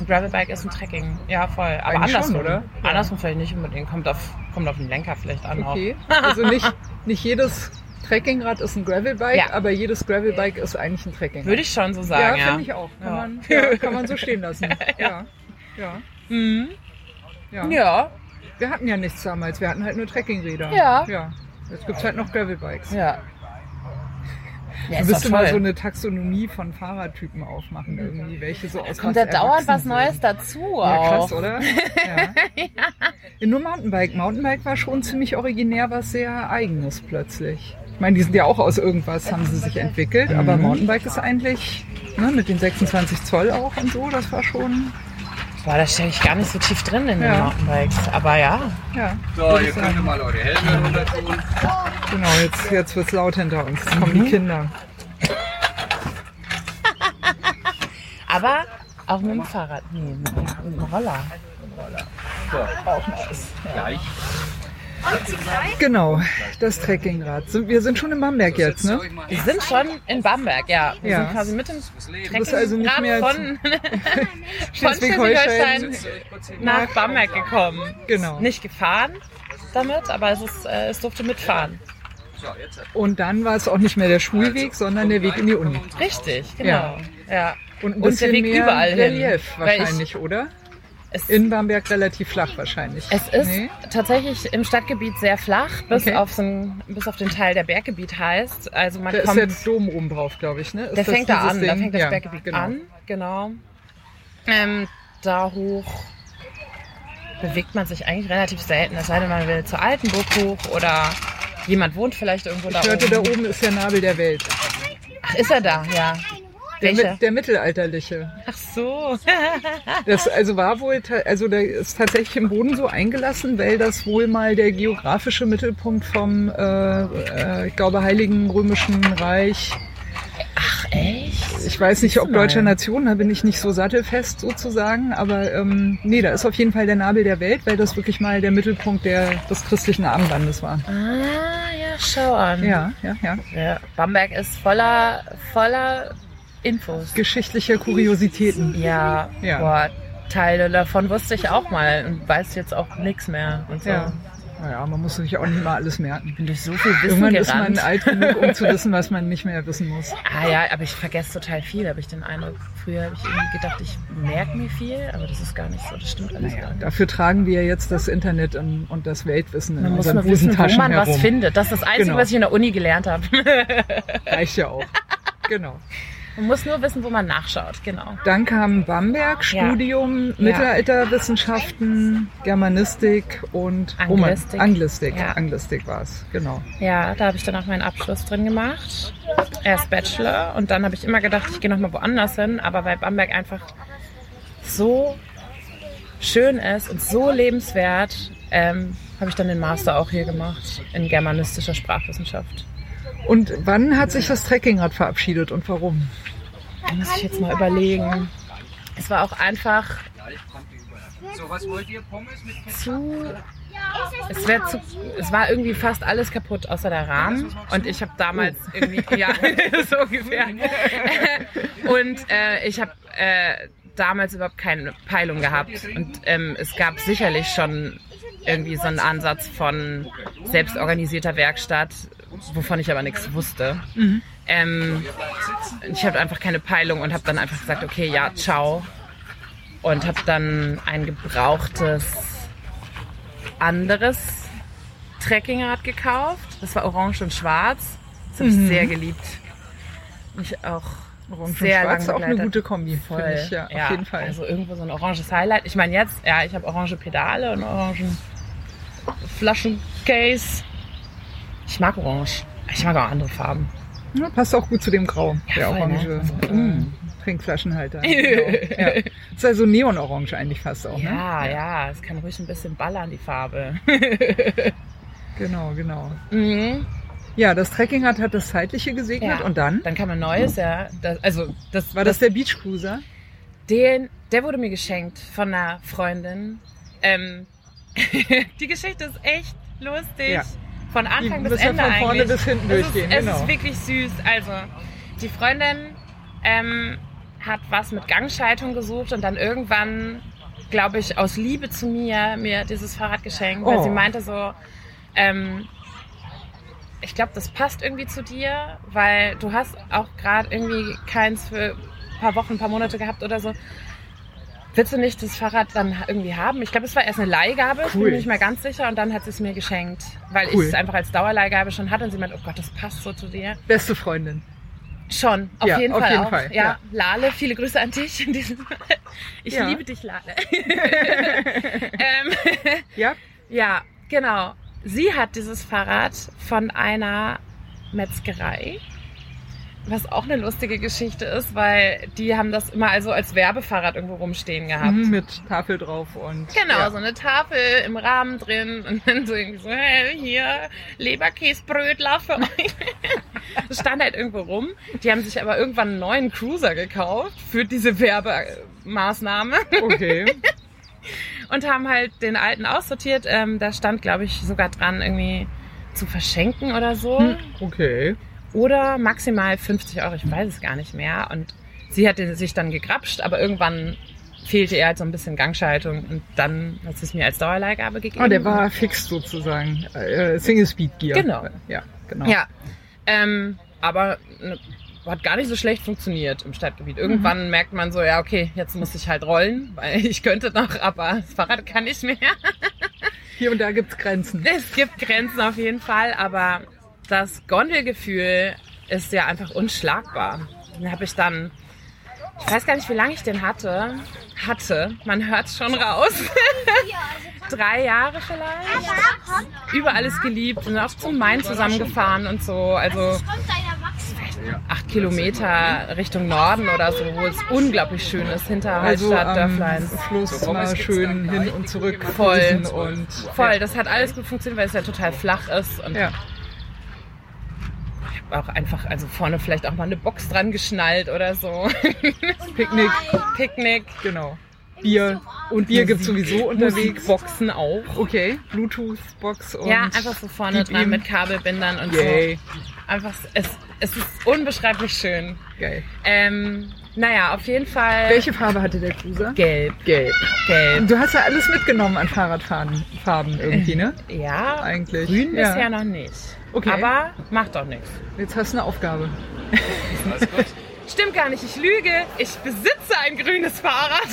Ein Gravelbike ist ein Trekking. Ja, voll. Aber Eigentlich schon, andersrum, oder? Ja. Andersrum vielleicht nicht unbedingt. Kommt auf, kommt auf den Lenker vielleicht an Okay. Also nicht, nicht jedes Trekkingrad ist ein Gravelbike, Ja. aber jedes Gravelbike ist eigentlich ein. Trekkingrad. Würde ich schon so sagen, ja. ja, finde ich auch. Kann, Ja. Man, ja, kann man so stehen lassen. Ja. Ja. Mhm. Ja. Ja. Wir hatten ja nichts damals, wir hatten halt nur Trekkingräder. Ja. ja. Jetzt gibt's halt noch Gravelbikes. Ja. Ja, Du müsstest mal so eine Taxonomie von Fahrradtypen aufmachen, irgendwie, welche so aus Es kommt ja was dauernd was Neues dazu Ja, auch. krass, oder? Ja. Nur Mountainbike. Mountainbike war schon ziemlich originär was sehr eigenes plötzlich. Ich meine, die sind ja auch aus irgendwas, haben sie sich entwickelt, Mhm. aber Mountainbike ist eigentlich, ne, mit den 26 Zoll auch und so, das war schon, Boah, da stecke ich gar nicht so tief drin in den Ja. Mountainbikes. Aber ja. ja. So, ihr könnt mal eure Helme runter tun. Genau, jetzt, jetzt wird's laut hinter uns. Jetzt kommen Mhm. die Kinder. Aber auch mit dem Fahrrad. Nee, mit, dem- mit dem Roller. So, Auch nice. gleich. Genau, das Trekkingrad. Sind- Wir sind schon in Bamberg jetzt, ne? Wir sind schon in Bamberg, ja. Wir Ja. sind quasi mit dem also nicht mehr Trekkingrad von, von Schleswig-Holstein. Nach Bamberg gekommen. Genau. Nicht gefahren damit, aber es, ist, äh, es durfte mitfahren. Und dann war es auch nicht mehr der Schulweg, sondern der Weg in die Uni. Richtig, genau. Ja. Und ein Und der Weg mehr überall hin. Relief Weil ich- wahrscheinlich, oder? Es, In Bamberg relativ flach wahrscheinlich. es ist Nee? tatsächlich im Stadtgebiet sehr flach, bis, Okay. auf so ein, bis auf den Teil, der Berggebiet heißt. Also man Da ist kommt der Dom oben drauf, glaube ich, ne? Ist Der das fängt da an, da Ding? fängt das Ja, Berggebiet genau. an, genau. Ähm, da hoch bewegt man sich eigentlich relativ selten, es sei denn, man will zur Altenburg hoch oder jemand wohnt vielleicht irgendwo da Ich hörte, oben. da oben ist der Nabel der Welt. Ach, ist er da? Ja. Der, Welcher? der mittelalterliche. Ach so. Das also war wohl, also der ist tatsächlich im Boden so eingelassen, weil das wohl mal der geografische Mittelpunkt vom, äh, äh, ich glaube, Heiligen Römischen Reich. Ach, echt? Ich weiß nicht, ob deutscher Nation, da bin ich nicht so sattelfest sozusagen, aber ähm, nee, da ist auf jeden Fall der Nabel der Welt, weil das wirklich mal der Mittelpunkt der, des christlichen Abendlandes war. Ah, ja, schau an. Ja, ja, ja. ja. Bamberg ist voller, voller Infos. Geschichtliche Kuriositäten. Ja, Ja. boah, Teile davon wusste ich auch mal und weiß jetzt auch nichts mehr und so. Ja. Naja, man muss sich auch nicht mal alles merken. bin durch so viel Wissen Irgendwann ist gerannt. man alt genug, um zu wissen, was man nicht mehr wissen muss. Ah ja, aber ich vergesse total viel, habe ich den Eindruck. Früher habe ich irgendwie gedacht, ich merke mir viel, aber das ist gar nicht so. Das stimmt alles Naja, gar nicht. dafür tragen wir jetzt das Internet und, und das Weltwissen in Man muss unseren nur wissen, wo Busentaschen man was herum. findet. Das ist das Einzige, Genau. was ich in der Uni gelernt habe. Reicht ja auch. Genau. Man muss nur wissen, wo man nachschaut. Genau. Dann kam Bamberg, Ja. Studium, Mittelalterwissenschaften, Germanistik und Roman- Anglistik. Anglistik, Ja. Anglistik war es, genau. Ja, da habe ich dann auch meinen Abschluss drin gemacht. Erst Bachelor und dann habe ich immer gedacht, ich gehe nochmal woanders hin. Aber weil Bamberg einfach so schön ist und so lebenswert, ähm, habe ich dann den Master auch hier gemacht in germanistischer Sprachwissenschaft. Und wann hat sich das Trekkingrad verabschiedet und warum? Da muss ich jetzt mal überlegen. Es war auch einfach So, was wollt ihr? Pommes mit Ketchup? zu. Es, wär zu, es war irgendwie fast alles kaputt, außer der Rahmen. Und ich habe damals irgendwie, ja, so ungefähr. Und äh, ich habe äh, damals überhaupt keine Peilung gehabt. Und ähm, es gab sicherlich schon irgendwie so einen Ansatz von selbstorganisierter Werkstatt, wovon ich aber nichts wusste. Ähm, ich hatte einfach keine Peilung und habe dann einfach gesagt, okay, ja, ciao. Und habe dann ein gebrauchtes anderes Trekkingrad gekauft. Das war orange und schwarz. Das habe ich sehr geliebt. Mich auch Orange sehr und Schwarz ist auch eine gute Kombi, finde ich, ja, auf jeden Fall. Also irgendwo so ein oranges Highlight. Ich meine jetzt, ja, ich habe orange Pedale und orangen Flaschencase. Ich mag orange. Ich mag auch andere Farben. Ja, passt auch gut zu dem Grau, Ja, der voll, orange ne? Also, äh, mm. Trinkflaschenhalter. Genau. ja. Ist also Neonorange eigentlich fast auch, ne? Ja, ja, es kann ruhig ein bisschen ballern, die Farbe. Genau, genau. Mhm. Ja, das Trekkingrad hat das Zeitliche gesegnet und dann? Dann kam ein neues, ja. Das, also das War das der Beach Cruiser? Den, der wurde mir geschenkt von einer Freundin. Ähm, die Geschichte ist echt lustig. Ja. Von Anfang Die bis Ende von vorne eigentlich. bis hinten es durchgehen, Ist, es genau. ist wirklich süß. Also, die Freundin ähm, hat was mit Gangschaltung gesucht und dann irgendwann, glaube ich, aus Liebe zu mir, mir dieses Fahrrad geschenkt, weil Oh. sie meinte so, ähm, ich glaube, das passt irgendwie zu dir, weil du hast auch gerade irgendwie keins für ein paar Wochen, ein paar Monate gehabt oder so. Willst du nicht das Fahrrad dann irgendwie haben? Ich glaube, es war erst eine Leihgabe, ich bin Cool. mir nicht mehr ganz sicher. Und dann hat sie es mir geschenkt, weil Cool. ich es einfach als Dauerleihgabe schon hatte. Und sie meinte, oh Gott, das passt so zu dir. Beste Freundin. Schon, auf Ja, jeden auf Fall jeden. Fall, ja. ja. Lale, viele Grüße an dich in diesem Ich Ja. liebe dich, Lale. ähm, Ja? ja, genau. Sie hat dieses Fahrrad von einer Metzgerei, was auch eine lustige Geschichte ist, weil die haben das immer also als Werbefahrrad irgendwo rumstehen gehabt. Mhm, mit Tafel drauf und. Genau, ja. so eine Tafel im Rahmen drin und dann so irgendwie so, hey, hier, Leberkäsbrötler für euch. Das stand halt irgendwo rum. Die haben sich aber irgendwann einen neuen Cruiser gekauft für diese Werbemaßnahme Okay. und haben halt den alten aussortiert. Ähm, da stand, glaube ich, sogar dran, irgendwie zu verschenken oder so. Hm, Okay. Oder maximal 50 Euro, ich weiß es gar nicht mehr. Und sie hat den- sich dann gegrapscht, aber irgendwann fehlte ihr halt so ein bisschen Gangschaltung und dann hat sie es mir als Dauerleihgabe gegeben. Oh, der war fix sozusagen. Äh, Single Speed Gear. Genau. Ja, genau. Ja, ähm, aber ne, hat gar nicht so schlecht funktioniert im Stadtgebiet. Irgendwann merkt man so, ja, okay, jetzt muss ich halt rollen, weil ich könnte noch, aber das Fahrrad kann nicht mehr. Hier und da gibt's Grenzen. Es gibt Grenzen auf jeden Fall, aber das Gondelgefühl ist ja einfach unschlagbar. Den habe ich dann, ich weiß gar nicht, wie lange ich den hatte. Hatte, man hört schon raus. Drei Jahre vielleicht. Über alles geliebt und auch zum Main zusammengefahren und so. Also acht Kilometer Richtung Norden oder so, wo es unglaublich schön ist, hinter Also Dörfleins. Fluss mal schön hin und zurück Voll. und Voll, das hat alles gut funktioniert, weil es ja total flach ist und ja. Auch einfach, also vorne vielleicht auch mal eine Box dran geschnallt oder so. Picknick, Picknick. genau. Bier und Bier gibt's sowieso unterwegs. Boxen auch. Okay, Bluetooth-Box und Ja, einfach so vorne dran ihm. mit Kabelbindern und Yay, so. Einfach, es, es ist unbeschreiblich schön. geil. Ähm, naja, auf jeden Fall Welche Farbe hatte der Cruiser? gelb. Gelb. Gelb. Du hast ja alles mitgenommen an Fahrradfarben Farben irgendwie, ne? Ja, Eigentlich. grün ja. bisher noch nicht. Okay. Aber macht doch nichts. Jetzt hast du eine Aufgabe. Alles gut. Stimmt gar nicht, ich lüge. Ich besitze ein grünes Fahrrad,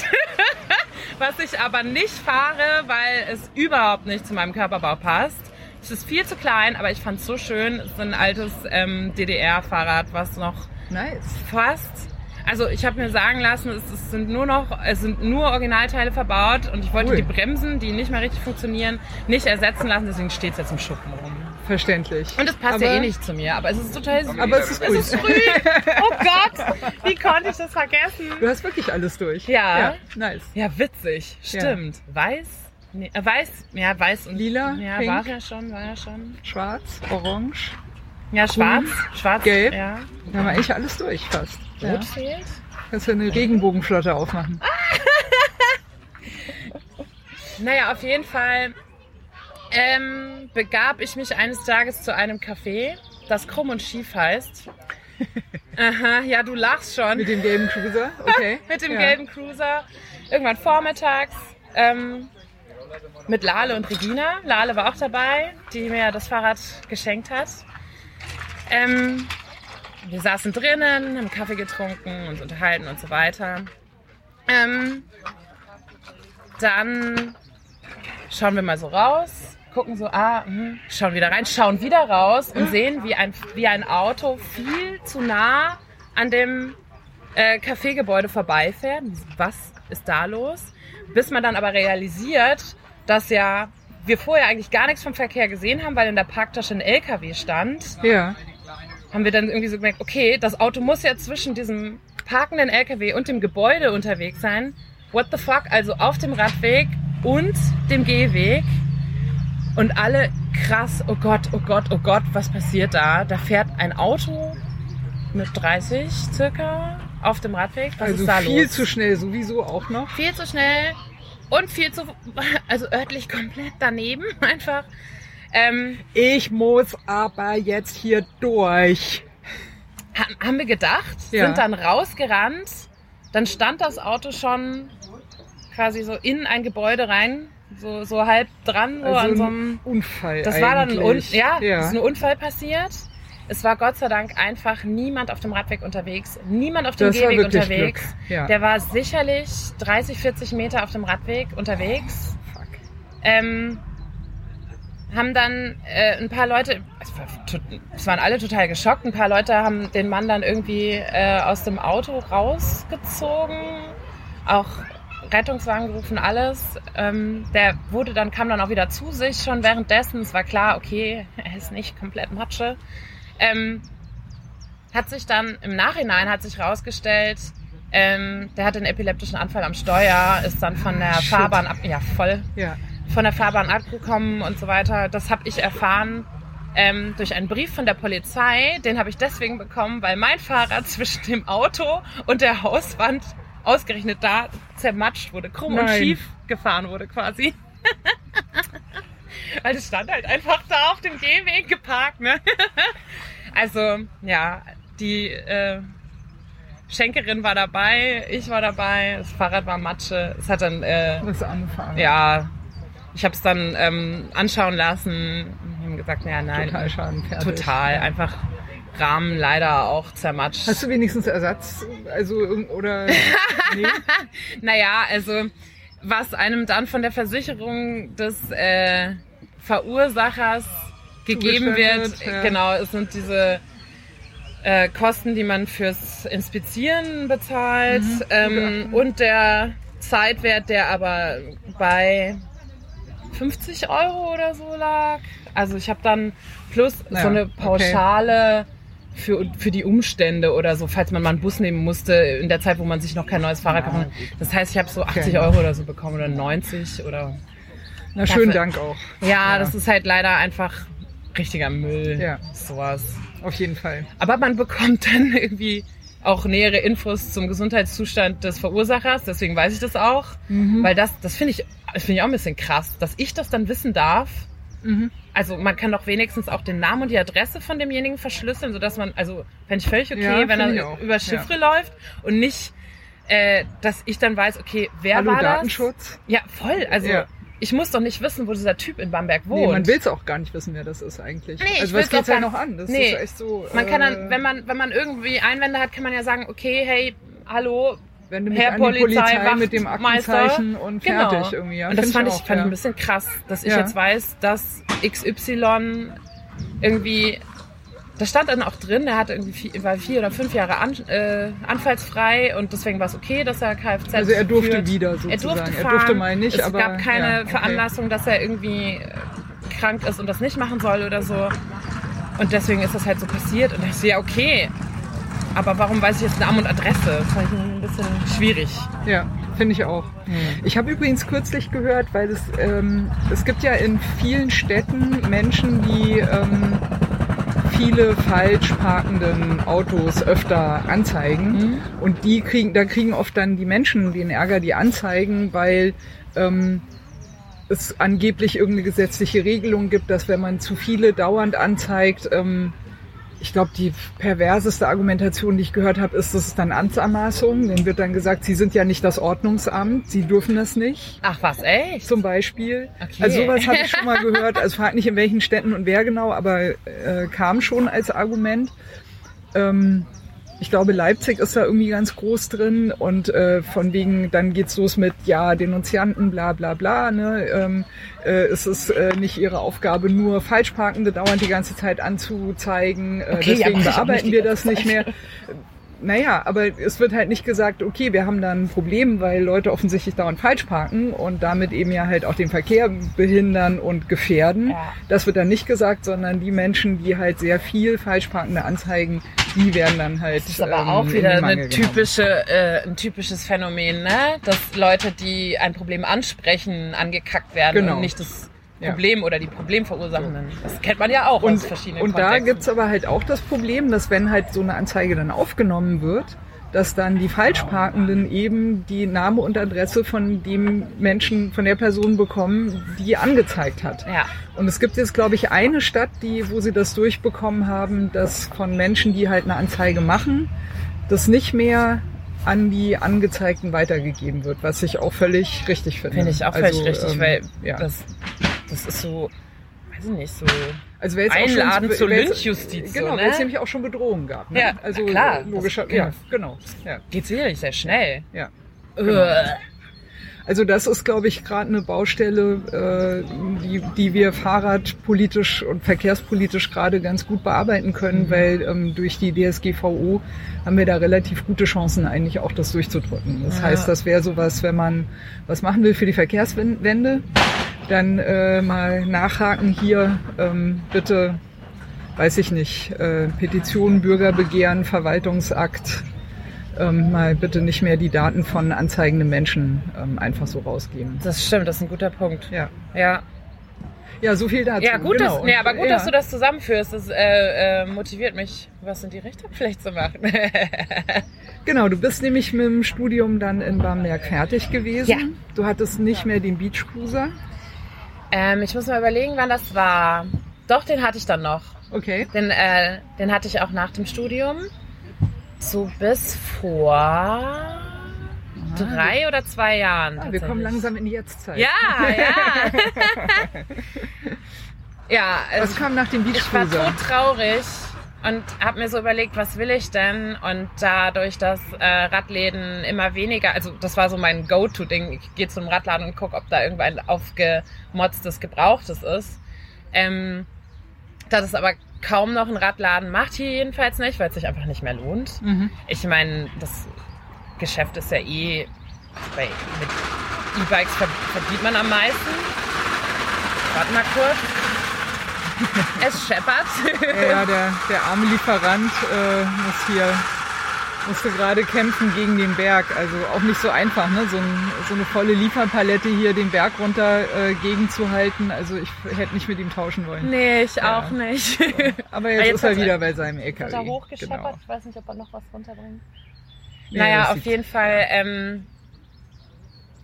was ich aber nicht fahre, weil es überhaupt nicht zu meinem Körperbau passt. Es ist viel zu klein, aber ich fand es so schön. Es ist ein altes ähm, DDR-Fahrrad, was noch Nice. fast. Also ich habe mir sagen lassen, es, es sind nur noch, es sind nur Originalteile verbaut und ich wollte Cool. die Bremsen, die nicht mehr richtig funktionieren, nicht ersetzen lassen. Deswegen steht es jetzt im Schuppen rum. Verständlich. Und es passt aber, ja eh nicht zu mir, aber es ist total süß. Aber es ist Es ist früh. Oh Gott, wie konnte ich das vergessen? Du hast wirklich alles durch. Ja. ja nice. Ja, witzig. Stimmt. Weiß? Nee, äh, weiß, ja, weiß und Lila, Ja, pink. war ja schon, war ja schon. Schwarz, orange. Ja, schwarz, schwarz, Gelb. ja. Da haben wir eigentlich alles durch fast. Ja. Rot fehlt. Kannst du eine Regenbogenflotte aufmachen. Naja, auf jeden Fall ähm, begab ich mich eines Tages zu einem Café, das Krumm und Schief heißt. Aha, ja, du lachst schon. Mit dem gelben Cruiser. Okay. mit dem ja. gelben Cruiser. Irgendwann vormittags. Ähm, mit Lale und Regina. Lale war auch dabei, die mir das Fahrrad geschenkt hat. Ähm, wir saßen drinnen, haben Kaffee getrunken, uns unterhalten und so weiter. Ähm, dann schauen wir mal so raus, gucken so, ah, hm, schauen wieder rein, schauen wieder raus und sehen, wie ein, wie ein Auto viel zu nah an dem äh, Cafégebäude vorbeifährt. Was ist da los? Bis man dann aber realisiert, dass ja wir vorher eigentlich gar nichts vom Verkehr gesehen haben, weil in der Parktasche ein LKW stand, Ja. haben wir dann irgendwie so gemerkt, okay, das Auto muss ja zwischen diesem parkenden LKW und dem Gebäude unterwegs sein. What the fuck? Also auf dem Radweg und dem Gehweg. Und alle krass, oh Gott, oh Gott, oh Gott, was passiert da? Da fährt ein Auto mit 30 circa auf dem Radweg. Was Also ist da viel los? zu schnell sowieso auch noch. viel zu schnell und viel zu, also örtlich komplett daneben einfach. Ähm, Ich muss aber jetzt hier durch. ha- haben wir gedacht, Ja. sind dann rausgerannt, dann stand das Auto schon quasi so in ein Gebäude rein, so, so halb dran, so Also an so ein einem, Unfall das war dann ein, Un eigentlich. ja, ja. es ist ein Unfall passiert. Es war Gott sei Dank einfach niemand auf dem Radweg unterwegs, niemand auf dem Das Gehweg unterwegs. Ja. Der war sicherlich 30, 40 Meter auf dem Radweg unterwegs. Fuck. ähm, haben dann äh, ein paar Leute, es waren alle total geschockt, ein paar Leute haben den Mann dann irgendwie äh, aus dem Auto rausgezogen, auch Rettungswagen gerufen, alles. Ähm, der wurde dann, kam dann auch wieder zu sich schon währenddessen. Es war klar, okay, er ist nicht komplett Matsche. Ähm, hat sich dann im Nachhinein hat sich rausgestellt, ähm, der hatte einen epileptischen Anfall am Steuer, ist dann von der Shit. Fahrbahn ab, ja voll, Ja. von der Fahrbahn abgekommen und so weiter. Das habe ich erfahren ähm, durch einen Brief von der Polizei. Den habe ich deswegen bekommen, weil mein Fahrrad zwischen dem Auto und der Hauswand ausgerechnet da zermatscht wurde, krumm und Nein. schief gefahren wurde quasi. weil es stand halt einfach da auf dem Gehweg geparkt. Ne? also ja, die äh, Schenkerin war dabei, ich war dabei, das Fahrrad war Matsche. Es hat dann äh, Das anfahren. ja, ich habe es dann ähm, anschauen lassen. Die haben gesagt, ja, nein, Total schadenfertig. total, einfach Rahmen leider auch zermatscht. Hast du wenigstens Ersatz? Also oder nee? Naja, also was einem dann von der Versicherung des äh, Verursachers gegeben wird, ja. genau, es sind diese äh, Kosten, die man fürs Inspizieren bezahlt Mhm. ähm, und der Zeitwert, der aber bei 50 Euro oder so lag. Also ich habe dann plus Ja, so eine okay. Für, für die Umstände oder so, falls man mal einen Bus nehmen musste in der Zeit, wo man sich noch kein neues Fahrrad kaufen konnte. Das heißt, ich habe so 80 Okay. Euro oder so bekommen oder 90 oder... Na, schönen Dafür- Dank auch. Ja, Ja. das ist halt leider einfach richtiger Müll. Ja. Sowas. Auf jeden Fall. Aber man bekommt dann irgendwie auch nähere Infos zum Gesundheitszustand des Verursachers, deswegen weiß ich das auch. Mhm. Weil das, das finde ich, das finde ich auch ein bisschen krass, dass ich das dann wissen darf. Mhm. Also man kann doch wenigstens auch den Namen und die Adresse von demjenigen verschlüsseln, sodass man, also fände ich völlig okay, Ja, wenn er über Chiffre läuft und nicht, äh, dass ich dann weiß, okay, wer Hallo war Datenschutz. das? Ja, voll. Also Ja. ich muss doch nicht wissen, wo dieser Typ in Bamberg wohnt. Nee, man will es auch gar nicht wissen, wer das ist eigentlich. Nee, ich also was geht's ja noch an? Das Nee. ist echt so. Man kann äh, dann, wenn man, wenn man irgendwie Einwände hat, kann man ja sagen, okay, hey, hallo, wenn du mich Herr an die Polizei Polizei, mit dem Aktenzeichen und genau. fertig irgendwie. Ja, und das fand ich, auch, fand ja. ein bisschen krass, dass ich Ja. jetzt weiß, dass XY irgendwie, da stand dann auch drin, er hatte irgendwie vier, war vier oder fünf Jahre an, äh, anfallsfrei und deswegen war es okay, dass er Kfz Also er durfte führt. wieder Er sozusagen. durfte Er fahren. durfte mal nicht, es aber gab keine ja, okay. Veranlassung, dass er irgendwie äh, krank ist und das nicht machen soll oder so. Und deswegen ist das halt so passiert. Und ich so, ja, okay. Aber warum weiß ich jetzt Namen und Adresse? Das fand ich ein bisschen schwierig. Ja, finde ich auch. Ich habe übrigens kürzlich gehört, weil es, ähm, es gibt ja in vielen Städten Menschen, die ähm, viele falsch parkenden Autos öfter anzeigen. Mhm. Und die kriegen, da kriegen oft dann die Menschen den Ärger, die anzeigen, weil ähm, es angeblich irgendeine gesetzliche Regelung gibt, dass wenn man zu viele dauernd anzeigt, ähm, ich glaube, die perverseste Argumentation, die ich gehört habe, ist, das ist dann Amtsanmaßung. Dann wird dann gesagt, Sie sind ja nicht das Ordnungsamt, Sie dürfen das nicht. Ach was, echt? Zum Beispiel. Okay. Also sowas habe ich schon mal gehört. Also frag nicht in welchen Städten und wer genau, aber äh, kam schon als Argument. Ähm, ich glaube, Leipzig ist da irgendwie ganz groß drin und äh, von wegen, dann geht's los mit, ja, Denunzianten, bla bla bla. Ne? Ähm, äh, es ist äh, nicht ihre Aufgabe, nur Falschparkende dauernd die ganze Zeit anzuzeigen. Äh, Okay, ja, deswegen auch bearbeiten wir das nicht mehr. Naja, aber es wird halt nicht gesagt, okay, wir haben da ein Problem, weil Leute offensichtlich dauernd falsch parken und damit eben ja halt auch den Verkehr behindern und gefährden. Ja. Das wird dann nicht gesagt, sondern die Menschen, die halt sehr viel Falschparkende anzeigen, die werden dann halt. Das ist aber ähm, auch wieder eine typische, äh, ein typisches Phänomen, ne? Dass Leute, die ein Problem ansprechen, angekackt werden Genau. und nicht das. Problem oder die Problemverursachenden. Das kennt man ja auch Und, aus verschiedenen und da Kontexten. gibt's aber halt auch das Problem, dass wenn halt so eine Anzeige dann aufgenommen wird, dass dann die Falschparkenden eben die Name und Adresse von dem Menschen, von der Person bekommen, die angezeigt hat. Ja. Und es gibt jetzt, glaube ich, eine Stadt, die, wo sie das durchbekommen haben, dass von Menschen, die halt eine Anzeige machen, das nicht mehr an die Angezeigten weitergegeben wird, was ich auch völlig richtig finde. Finde ich auch völlig Also, richtig, ähm, weil ja. das, das ist so, weiß ich nicht, so. Also wer jetzt auch Einladen schon, zur Lynchjustiz, so, Genau, ne? weil es nämlich auch schon Bedrohungen gab. Ne? Ja, also klar, logischer, das- ja, genau. Ja, Geht sicherlich sehr schnell. ja. Äh, Also das ist, glaube ich, gerade eine Baustelle, äh, die, die wir fahrradpolitisch und verkehrspolitisch gerade ganz gut bearbeiten können, weil ähm, durch die DSGVO haben wir da relativ gute Chancen eigentlich auch das durchzudrücken. Das Ja. heißt, das wäre sowas, wenn man was machen will für die Verkehrswende, dann äh, mal nachhaken hier, ähm, bitte, weiß ich nicht, äh, Petition, Bürgerbegehren, Verwaltungsakt, ähm, mal bitte nicht mehr die Daten von anzeigenden Menschen ähm, einfach so rausgeben. Das stimmt, das ist ein guter Punkt. Ja, Ja, ja so viel dazu. ja gut, genau. dass, nee, aber gut, ja. dass du das zusammenführst. Das äh, äh, motiviert mich, was in die Richtung vielleicht zu machen. Genau, du bist nämlich mit dem Studium dann in Bamberg fertig gewesen. Ja. Du hattest nicht mehr den Beach Cruiser. ähm, ich muss mal überlegen, wann das war. Doch, den hatte ich dann noch. Okay. Den, äh, den hatte ich auch nach dem Studium. So bis vor drei oder zwei Jahren. Ah, wir kommen langsam in die Jetztzeit. Ja, ja. ja, Was also kam nach dem Beach ich war Cruiser? todtraurig und habe mir so überlegt, was will ich denn? Und dadurch, dass äh, Radläden immer weniger, also das war so mein Go-To-Ding. Ich gehe zum Radladen und gucke, ob da irgendwann aufgemotztes, gebrauchtes ist. Ähm, dass es aber kaum noch ein Radladen macht, hier jedenfalls nicht, weil es sich einfach nicht mehr lohnt. Mhm. Ich meine, das Geschäft ist ja eh, bei, mit E-Bikes ver- verdient man am meisten. Warte mal kurz. Es scheppert. Ja, ja der, der arme Lieferant äh, muss hier musste gerade kämpfen gegen den Berg. Also auch nicht so einfach, ne? So, ein, so eine volle Lieferpalette hier den Berg runter äh, gegenzuhalten. Also ich hätte nicht mit ihm tauschen wollen. Nee, ich Ja. auch nicht. Aber jetzt, jetzt ist er wieder bei seinem LKW. Hat er hochgescheppert? Genau. Ich weiß nicht, ob er noch was runterbringt. Nee, naja, auf jeden Fall ähm,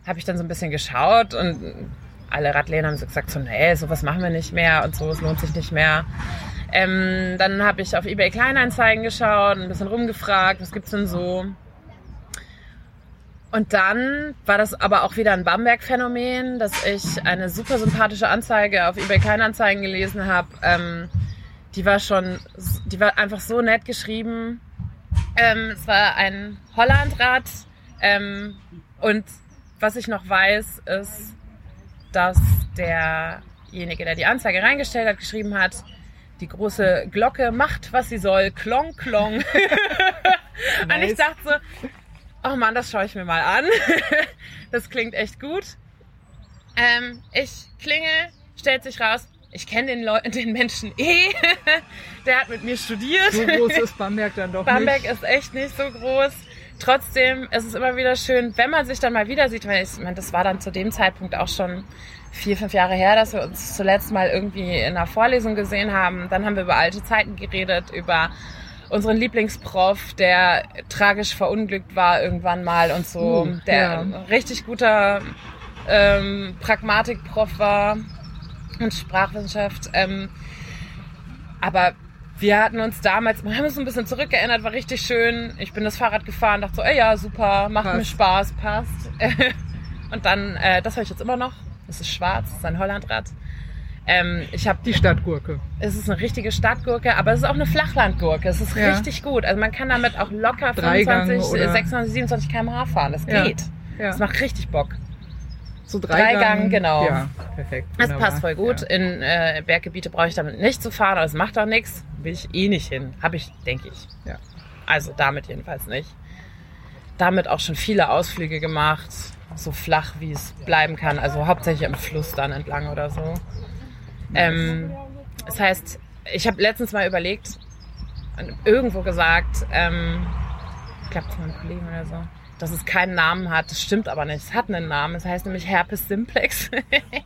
habe ich dann so ein bisschen geschaut und alle Radläden haben so gesagt, so, nee, sowas machen wir nicht mehr und so, es lohnt sich nicht mehr. Ähm, dann habe ich auf eBay Kleinanzeigen geschaut, ein bisschen rumgefragt, was gibt's denn so? Und dann war das aber auch wieder ein Bamberg-Phänomen, dass ich eine super sympathische Anzeige auf eBay Kleinanzeigen gelesen habe. Ähm, die war schon, die war einfach so nett geschrieben. Ähm, es war ein Hollandrad. Ähm, und was ich noch weiß, ist, dass derjenige, der die Anzeige reingestellt hat, geschrieben hat, die große Glocke macht, was sie soll, klong, klong. Und ich Nice. dachte so, oh Mann, das schaue ich mir mal an. das klingt echt gut. Ähm, ich klingel, stellt sich raus, ich kenne den, Leu den Menschen eh. Der hat mit mir studiert. So groß ist Bamberg dann doch Bamberg nicht. ist echt nicht so groß. Trotzdem ist es immer wieder schön, wenn man sich dann mal wieder sieht, weil ich meine, das war dann zu dem Zeitpunkt auch schon vier, fünf Jahre her, dass wir uns zuletzt mal irgendwie in einer Vorlesung gesehen haben. Dann haben wir über alte Zeiten geredet, über unseren Lieblingsprof, der tragisch verunglückt war irgendwann mal und so, Uh, der ja. ein richtig guter ähm, Pragmatikprof war und Sprachwissenschaft. Ähm, aber wir hatten uns damals, wir haben uns ein bisschen zurückgeändert, war richtig schön. Ich bin das Fahrrad gefahren, dachte so, ey, ja, super, macht mir Passt. Spaß, passt. Und dann, äh, das habe ich jetzt immer noch. Das ist schwarz, das ist ein Hollandrad. Ähm, ich habe Die Stadtgurke. es ist eine richtige Stadtgurke, aber es ist auch eine Flachlandgurke. Es ist Ja. richtig gut. Also man kann damit auch locker Dreigang 25, oder- 26, 27 km/h fahren. Das Ja. geht. Ja. Das macht richtig Bock. So Dreigang, Dreigang, genau. Ja, perfekt. Das wunderbar. passt voll gut. Ja. In äh, Berggebiete brauche ich damit nicht zu fahren, aber es macht auch nichts. Will ich eh nicht hin. Habe ich, denke ich. Ja. Also damit jedenfalls nicht. Damit auch schon viele Ausflüge gemacht. So flach, wie es bleiben kann. Also hauptsächlich am Fluss dann entlang oder so. Ähm, das heißt, ich habe letztens mal überlegt und irgendwo gesagt, ähm, ich glaube zu meinem Kollegen oder so, dass es keinen Namen hat. Das stimmt aber nicht. Es hat einen Namen. Es heißt nämlich Herpes simplex.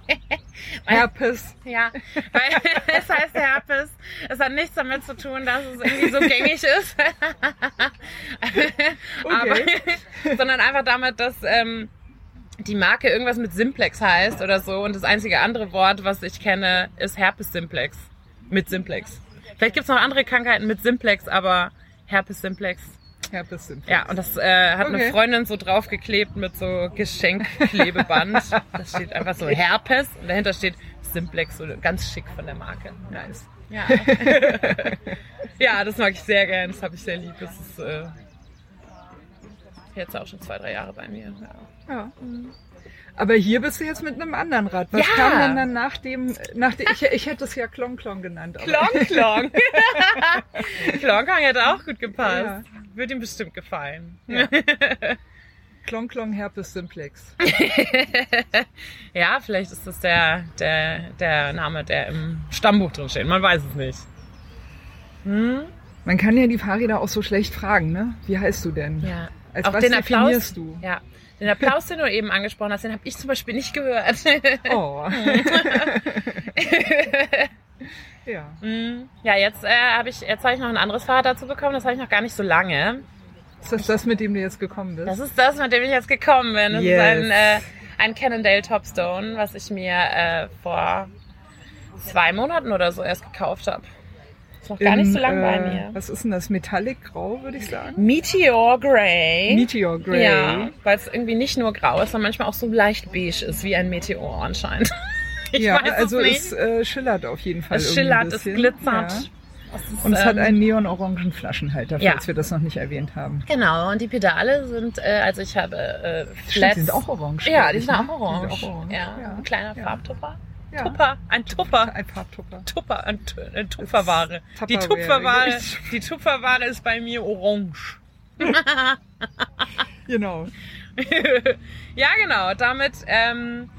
Herpes. Ja, weil es heißt Herpes. Es hat nichts damit zu tun, dass es irgendwie so gängig ist. Aber, sondern einfach damit, dass ähm, die Marke irgendwas mit Simplex heißt oder so. Und das einzige andere Wort, was ich kenne, ist Herpes Simplex. Mit Simplex. Vielleicht gibt's noch andere Krankheiten mit Simplex, aber Herpes Simplex. Herpes sind. Ja, und das äh, hat eine Okay. Freundin so draufgeklebt mit so Geschenkklebeband. das steht einfach so Herpes und dahinter steht Simplex, so ganz schick von der Marke. Nice. Ja. ja, das mag ich sehr gern. Das habe ich sehr lieb. Das ist äh, jetzt auch schon zwei, drei Jahre bei mir. Ja. Ja. Aber hier bist du jetzt mit einem anderen Rad. Was Ja. kam denn dann nach dem, nach dem ich, ich hätte es ja Klong Klong genannt. Klong Klong. Klong Klong hätte auch gut gepasst. Ja. Würde ihm bestimmt gefallen. Ja. Klong Klong Herpes Simplex. Ja, vielleicht ist das der, der, der Name, der im Stammbuch drin steht. Man weiß es nicht. Hm? Man kann ja die Fahrräder auch so schlecht fragen, ne? Wie heißt du denn? Ja. Als Auch was den Applaus, definierst du? Ja. Den Applaus, den du eben angesprochen hast, den habe ich zum Beispiel nicht gehört. Oh. ja. Mm, ja, jetzt äh, habe ich, jetzt habe ich noch ein anderes Fahrrad dazu bekommen. Das habe ich noch gar nicht so lange. Ist das das, mit dem du jetzt gekommen bist? Das ist das, mit dem ich jetzt gekommen bin. Das Yes. ist ein, äh, ein Cannondale Topstone, was ich mir äh, vor zwei Monaten oder so erst gekauft habe. Ist noch gar nicht In, so lang bei äh, mir. Was ist denn das? Metallic Grau, würde ich sagen? Meteor Grey. Meteor Grey. Ja, weil es irgendwie nicht nur grau ist, sondern manchmal auch so leicht beige ist, wie ein Meteor anscheinend. Ich ja, weiß also es nicht. es äh, schillert auf jeden Fall. es schillert, es glitzert. Ja. Ist, Und es hat ähm, einen neon-orangen Flaschenhalter, Ja. falls wir das noch nicht erwähnt haben. Genau, und die Pedale sind, äh, also ich habe äh, Stimmt, Flats. die sind auch orange. Ja, die sind ne? auch orange. Sind auch orange. Ja, ein kleiner ja. Farbtupper. Ja. Tupper, ein Tupper. Ein Farbtupper. Tupper, ein, Tu- eine Tupferware. Die Tupperware. Tupferware, die Tupferware ist bei mir orange. Genau. ja, genau. Damit ähm,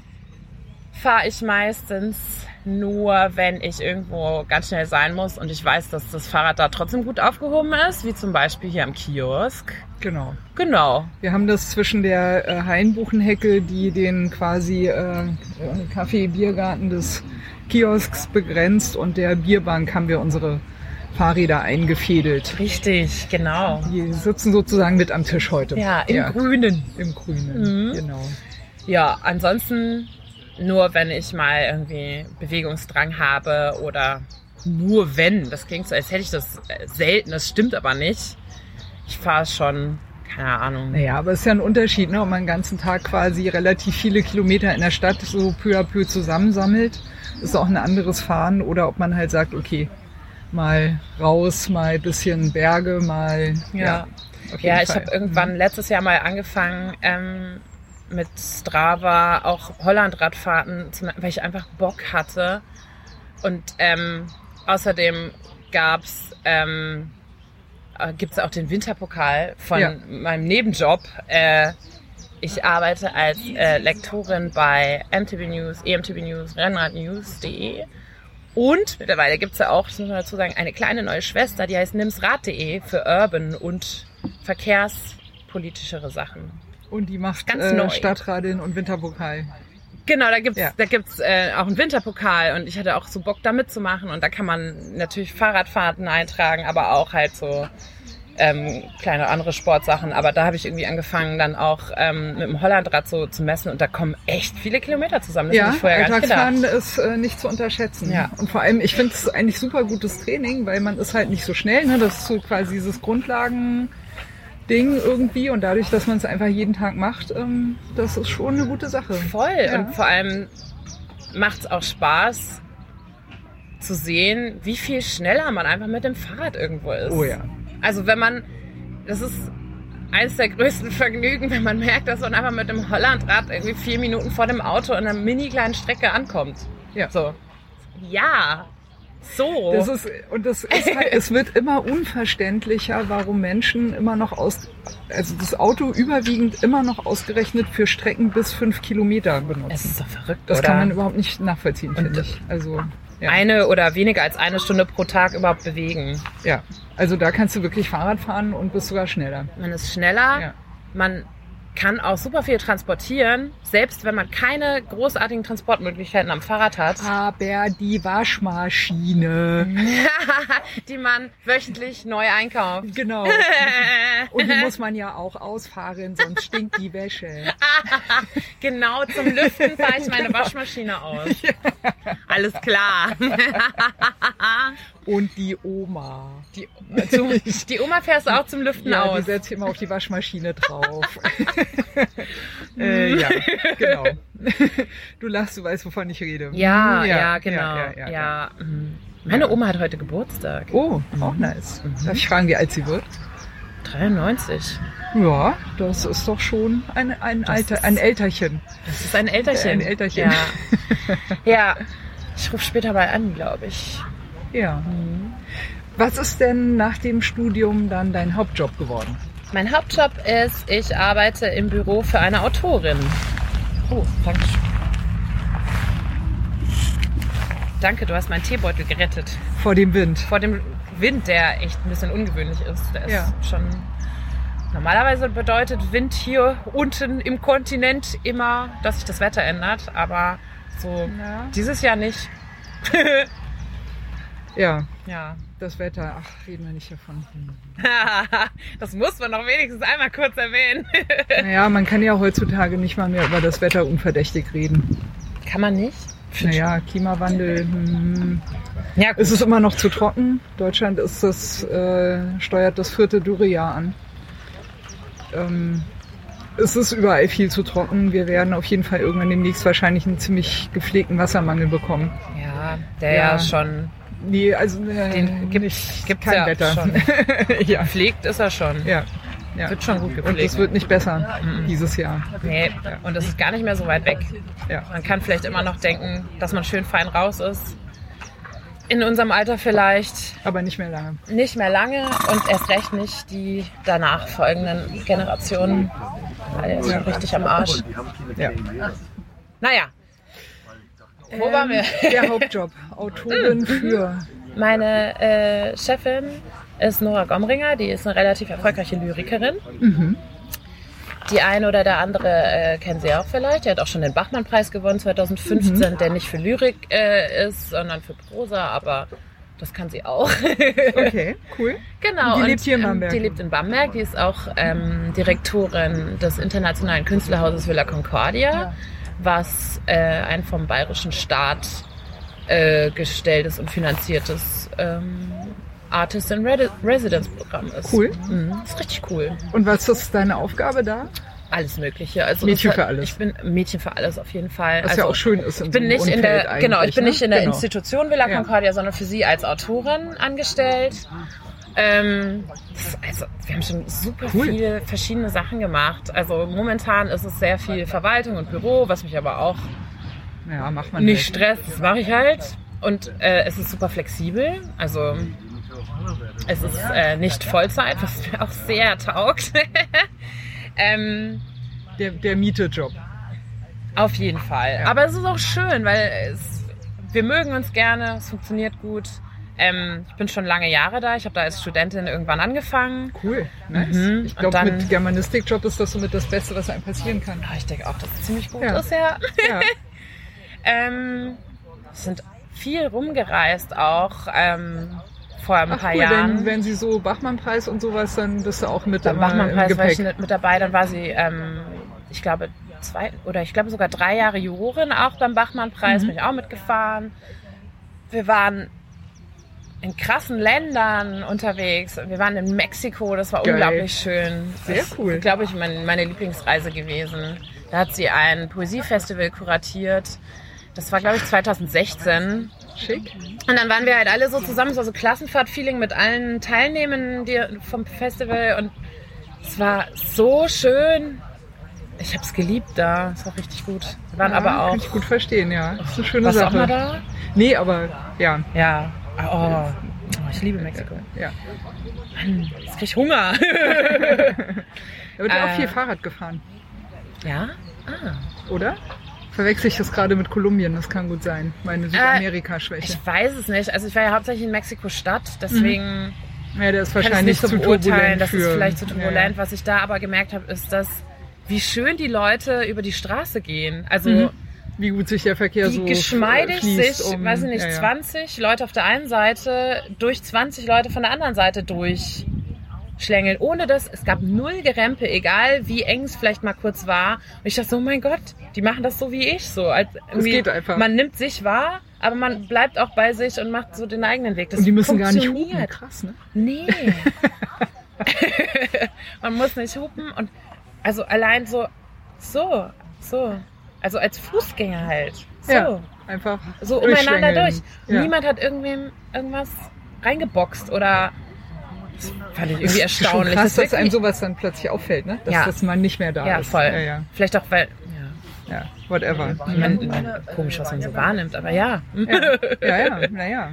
fahre ich meistens nur, wenn ich irgendwo ganz schnell sein muss und ich weiß, dass das Fahrrad da trotzdem gut aufgehoben ist, wie zum Beispiel hier am Kiosk. Genau. Genau. Wir haben das zwischen der äh, Hainbuchenhecke, die den quasi äh, Kaffee-Biergarten des Kiosks begrenzt und der Bierbank haben wir unsere Fahrräder eingefädelt. Richtig, genau. Die sitzen sozusagen mit am Tisch heute. Ja, im Grünen. Im Grünen, Mhm. genau. Ja, ansonsten nur, wenn ich mal irgendwie Bewegungsdrang habe oder nur wenn. Das klingt so, als hätte ich das äh, selten. Das stimmt aber nicht. Ich fahre schon, keine Ahnung. Naja, aber es ist ja ein Unterschied, ne, ob man den ganzen Tag quasi relativ viele Kilometer in der Stadt so peu à peu zusammensammelt. Ist auch ein anderes Fahren. Oder ob man halt sagt, okay, mal raus, mal bisschen Berge, mal... Ja. jeden Ja, ich habe irgendwann letztes Jahr mal angefangen ähm, mit Strava auch Hollandradfahrten weil ich einfach Bock hatte. Und ähm, außerdem gab's ähm, äh, gibt's auch den Winterpokal von Ja. meinem Nebenjob. Äh, ich arbeite als äh, Lektorin bei MTB News, EMTB News, Rennradnews.de. Und mittlerweile gibt's ja auch, das muss man dazu sagen, eine kleine neue Schwester, die heißt nimsrad.de für Urban und verkehrspolitischere Sachen. Und die macht Ganz äh, neu. Stadtradin und Winterpokal. Genau, da gibt's, Ja. da gibt's äh, auch einen Winterpokal und ich hatte auch so Bock da mitzumachen und da kann man natürlich Fahrradfahrten eintragen, aber auch halt so ähm, kleine andere Sportsachen. Aber da habe ich irgendwie angefangen, dann auch ähm, mit dem Hollandrad so zu messen und da kommen echt viele Kilometer zusammen. Das Ja, ich vorher. Alltagsfahren ist äh, nicht zu unterschätzen. Ja. Und vor allem, ich finde es eigentlich super gutes Training, weil man ist halt nicht so schnell. Ne? Das ist so quasi dieses Grundlagen. Ding irgendwie und dadurch, dass man es einfach jeden Tag macht, ähm, das ist schon eine gute Sache. Voll. Ja. Und vor allem macht's auch Spaß zu sehen, wie viel schneller man einfach mit dem Fahrrad irgendwo ist. Oh ja. Also wenn man, das ist eines der größten Vergnügen, wenn man merkt, dass man einfach mit dem Hollandrad irgendwie vier Minuten vor dem Auto in einer mini kleinen Strecke ankommt. Ja. So. Ja. So. Das ist, und das ist halt, es wird immer unverständlicher, warum Menschen immer noch aus, also das Auto überwiegend immer noch ausgerechnet für Strecken bis fünf Kilometer es benutzen. ist so verrückt, Das oder? kann man überhaupt nicht nachvollziehen, finde ich. Also, ja. eine oder weniger als eine Stunde pro Tag überhaupt bewegen. ja. Also da kannst du wirklich Fahrrad fahren und bist sogar schneller. Man ist schneller, Ja. man kann auch super viel transportieren, selbst wenn man keine großartigen Transportmöglichkeiten am Fahrrad hat, Aber die Waschmaschine. die man wöchentlich neu einkauft. Genau. Und die muss man ja auch ausfahren, sonst stinkt die Wäsche. Genau zum Lüften fahre ich meine Waschmaschine aus. Alles klar. Und die Oma. Die, zum, die Oma fährst du auch zum Lüften Ja, die aus. setzt immer auf die Waschmaschine drauf. äh, ja, genau. Du lachst, du weißt, wovon ich rede. Ja, Hm, ja, genau. Ja, Ja, ja, ja. mhm. Meine Oma hat heute Geburtstag. Oh, auch nice. Darf ich fragen, wie alt sie wird? 93. Ja, das ist doch schon ein, ein, Alter, ist- ein Älterchen. Das ist ein Älterchen. Ein Älterchen. Ja. ja. Ich rufe später mal an, glaube ich. Ja. Was ist denn nach dem Studium dann dein Hauptjob geworden? Mein Hauptjob ist, ich arbeite im Büro für eine Autorin. Oh, danke. Danke, du hast meinen Teebeutel gerettet. Vor dem Wind. Vor dem Wind, der echt ein bisschen ungewöhnlich ist. Der ist Ja. schon. Normalerweise bedeutet Wind hier unten im Kontinent immer, dass sich das Wetter ändert, aber so Ja. dieses Jahr nicht. Ja, Ja. das Wetter. Ach, reden wir nicht davon. das muss man doch wenigstens einmal kurz erwähnen. Naja, man kann ja heutzutage nicht mal mehr über das Wetter unverdächtig reden. Kann man nicht? Naja, Klimawandel. Hm. Ja, gut. Es ist immer noch zu trocken. Deutschland ist das, äh, steuert das vierte Dürrejahr an. Ähm, es ist überall viel zu trocken. Wir werden auf jeden Fall irgendwann demnächst wahrscheinlich einen ziemlich gepflegten Wassermangel bekommen. Ja, der Ja. ja, schon Nee, also äh, Den gibt- nicht, gibt's kein ja Wetter. schon. ja, gepflegt ist er schon. ja, ja. Wird schon gut Und gepflegt. es wird nicht besser dieses Jahr. nee, und das ist gar nicht mehr so weit weg. Ja. Man kann vielleicht immer noch denken, dass man schön fein raus ist. In unserem Alter vielleicht Aber nicht mehr lange. nicht mehr lange und erst recht nicht die danach folgenden Generationen. Weil die sind richtig am Arsch. Ja. Naja. Wo waren wir? Der Hauptjob. Autorin für. Meine äh, Chefin ist Nora Gomringer, die ist eine relativ erfolgreiche Lyrikerin. Die eine oder der andere äh, kennen Sie auch vielleicht. Die hat auch schon den Bachmann-Preis gewonnen 2015, der nicht für Lyrik äh, ist, sondern für Prosa, aber das kann sie auch. Okay, cool. genau. Und die lebt hier in ähm, Bamberg. Die lebt in Bamberg. Die ist auch ähm, Direktorin des internationalen Künstlerhauses Villa Concordia, was äh, ein vom bayerischen Staat äh, gestelltes und finanziertes ähm, Artist in Residence Programm ist. Cool. Mhm, ist richtig cool. Und was ist deine Aufgabe da? Alles Mögliche. Also Mädchen für alles. Ich bin Mädchen für alles auf jeden Fall. Was also, ja auch schön ist in ich bin so nicht in der genau, ich bin ne? nicht in der Genau. Institution Villa Ja. Concordia, sondern für sie als Autorin angestellt. Ähm, also wir haben schon super Cool. viele verschiedene Sachen gemacht. Also momentan ist es sehr viel Verwaltung und Büro, was mich aber auch Ja, macht man nicht nicht. stresst. Das mache ich halt. Und äh, es ist super flexibel. Also es ist äh, nicht Vollzeit, was mir auch sehr taugt. ähm, Der, der Mietejob. auf jeden Fall. Ja. Aber es ist auch schön, weil es, wir mögen uns gerne, es funktioniert gut. Ähm, ich bin schon lange Jahre da. Ich habe da als Studentin irgendwann angefangen. Cool. Nice. Mhm. Ich glaube, mit Germanistikjob ist das somit das Beste, was einem passieren kann. Ah, ich denke auch, dass es ziemlich gut Ja. ist, ja. Ja. ähm, sind viel rumgereist auch ähm, vor ein Ach paar cool, Jahren. wenn, wenn sie so Bachmann-Preis und sowas, dann bist du auch mit Beim immer Bachmann-Preis war ich mit dabei. Dann war sie, ähm, ich glaube, zwei oder ich glaube sogar drei Jahre Jurorin auch beim Bachmann-Preis. Mhm. Bin ich auch mitgefahren. Wir waren in krassen Ländern unterwegs. Wir waren in Mexiko, das war Geil. unglaublich schön. Sehr das cool. ist, glaube ich, mein, meine Lieblingsreise gewesen. Da hat sie ein Poesiefestival kuratiert. Das war, glaube ich, 2016. Schick. Und dann waren wir halt alle so zusammen, es war so Klassenfahrt-Feeling mit allen Teilnehmenden die, vom Festival und es war so schön. Ich habe es geliebt da, es war richtig gut. Wir waren ja, aber Kann auch. ich gut verstehen, ja. Das ist eine schöne Warst du auch Sache. mal da? Nee, aber ja. Ja. Oh, oh, ich liebe Mexiko. ja. Jetzt krieg ich Hunger. Da wird ja auch Äh. viel Fahrrad gefahren, ja? Ah. oder? Verwechsel ich das gerade mit Kolumbien? Das kann gut sein. Meine Südamerika-Schwäche. Ich weiß es nicht. Also ich war ja hauptsächlich in Mexiko-Stadt, deswegen Ja, der ist wahrscheinlich nicht zu beurteilen. Das ist vielleicht zu turbulent. Ja, Was ich da aber gemerkt habe, ist, dass wie schön die Leute über die Straße gehen. Also Mhm. Wie gut sich der Verkehr wie so geschmeidig fließt, sich, um- weiß ich nicht, ja, ja. 20 Leute auf der einen Seite durch 20 Leute von der anderen Seite durchschlängeln. Ohne das, es gab null Gerempe, egal wie eng es vielleicht mal kurz war. Und ich dachte so, oh mein Gott, die machen das so wie ich. So, als irgendwie, geht einfach. Man nimmt sich wahr, aber man bleibt auch bei sich und macht so den eigenen Weg. Das Und die müssen gar nicht hupen. Krass, ne? Nee. Man muss nicht hupen und also allein so, so, so. Also als Fußgänger halt. So. Ja. Einfach So umeinander durch. Ja. Niemand hat irgendwem irgendwas reingeboxt oder das fand ich irgendwie erstaunlich. krass, Das dass einem sowas dann plötzlich auffällt, ne? Dass Ja. das mal nicht mehr da ja, ist. voll. Ja, ja. Vielleicht auch, weil, ja, whatever. man, man, komisch, was man so wahrnimmt, aber ja. Ja, ja, ja, naja.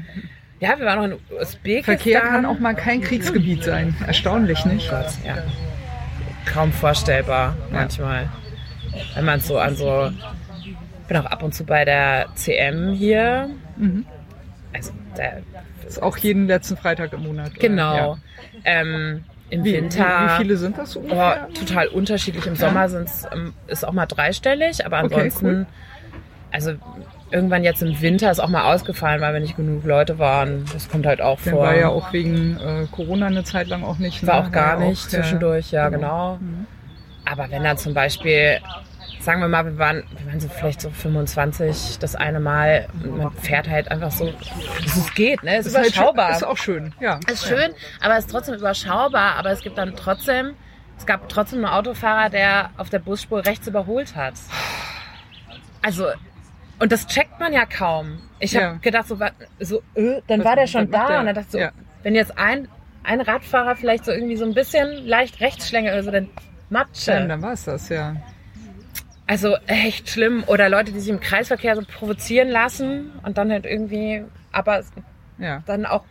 Ja, wir waren noch in Usbekistan. Verkehr kann auch mal kein Kriegsgebiet sein. Erstaunlich, nicht? Gott, ja. Kaum vorstellbar manchmal. Wenn man so an so. Ich bin auch ab und zu bei der CM hier. Mhm. Also, der, Ist auch jeden letzten Freitag im Monat. genau. Ja. Ähm, Im Wie, Winter. Wie, wie viele sind das so Oh, total unterschiedlich. Im Sommer sind's, ähm, ist auch mal dreistellig, aber Okay, ansonsten, cool. also irgendwann jetzt im Winter ist auch mal ausgefallen, weil wir nicht genug Leute waren. Das kommt halt auch Dann vor. war ja auch wegen äh, Corona eine Zeit lang auch nicht. War ne? auch gar ja nicht zwischendurch, ja, genau. Mhm. Aber wenn dann zum Beispiel, sagen wir mal, wir waren, wir waren so vielleicht so 25 das eine Mal und man fährt halt einfach so, es geht, ne? Es ist, Ist, halt überschaubar. schön- ist auch schön, ja. ist schön, aber es ist trotzdem überschaubar. Aber es gibt dann trotzdem, es gab trotzdem einen Autofahrer, der auf der Busspur rechts überholt hat. Also, und das checkt man ja kaum. Ich habe Ja. gedacht, so, so äh, dann Was- war der schon da. der? Und dann dachte ich so, Ja. wenn jetzt ein, ein Radfahrer vielleicht so irgendwie so ein bisschen leicht rechts schlängelt oder so, dann Matsche. Dann, dann war es das, ja. Also echt schlimm. Oder Leute, die sich im Kreisverkehr so provozieren lassen und dann halt irgendwie, aber ja. dann auch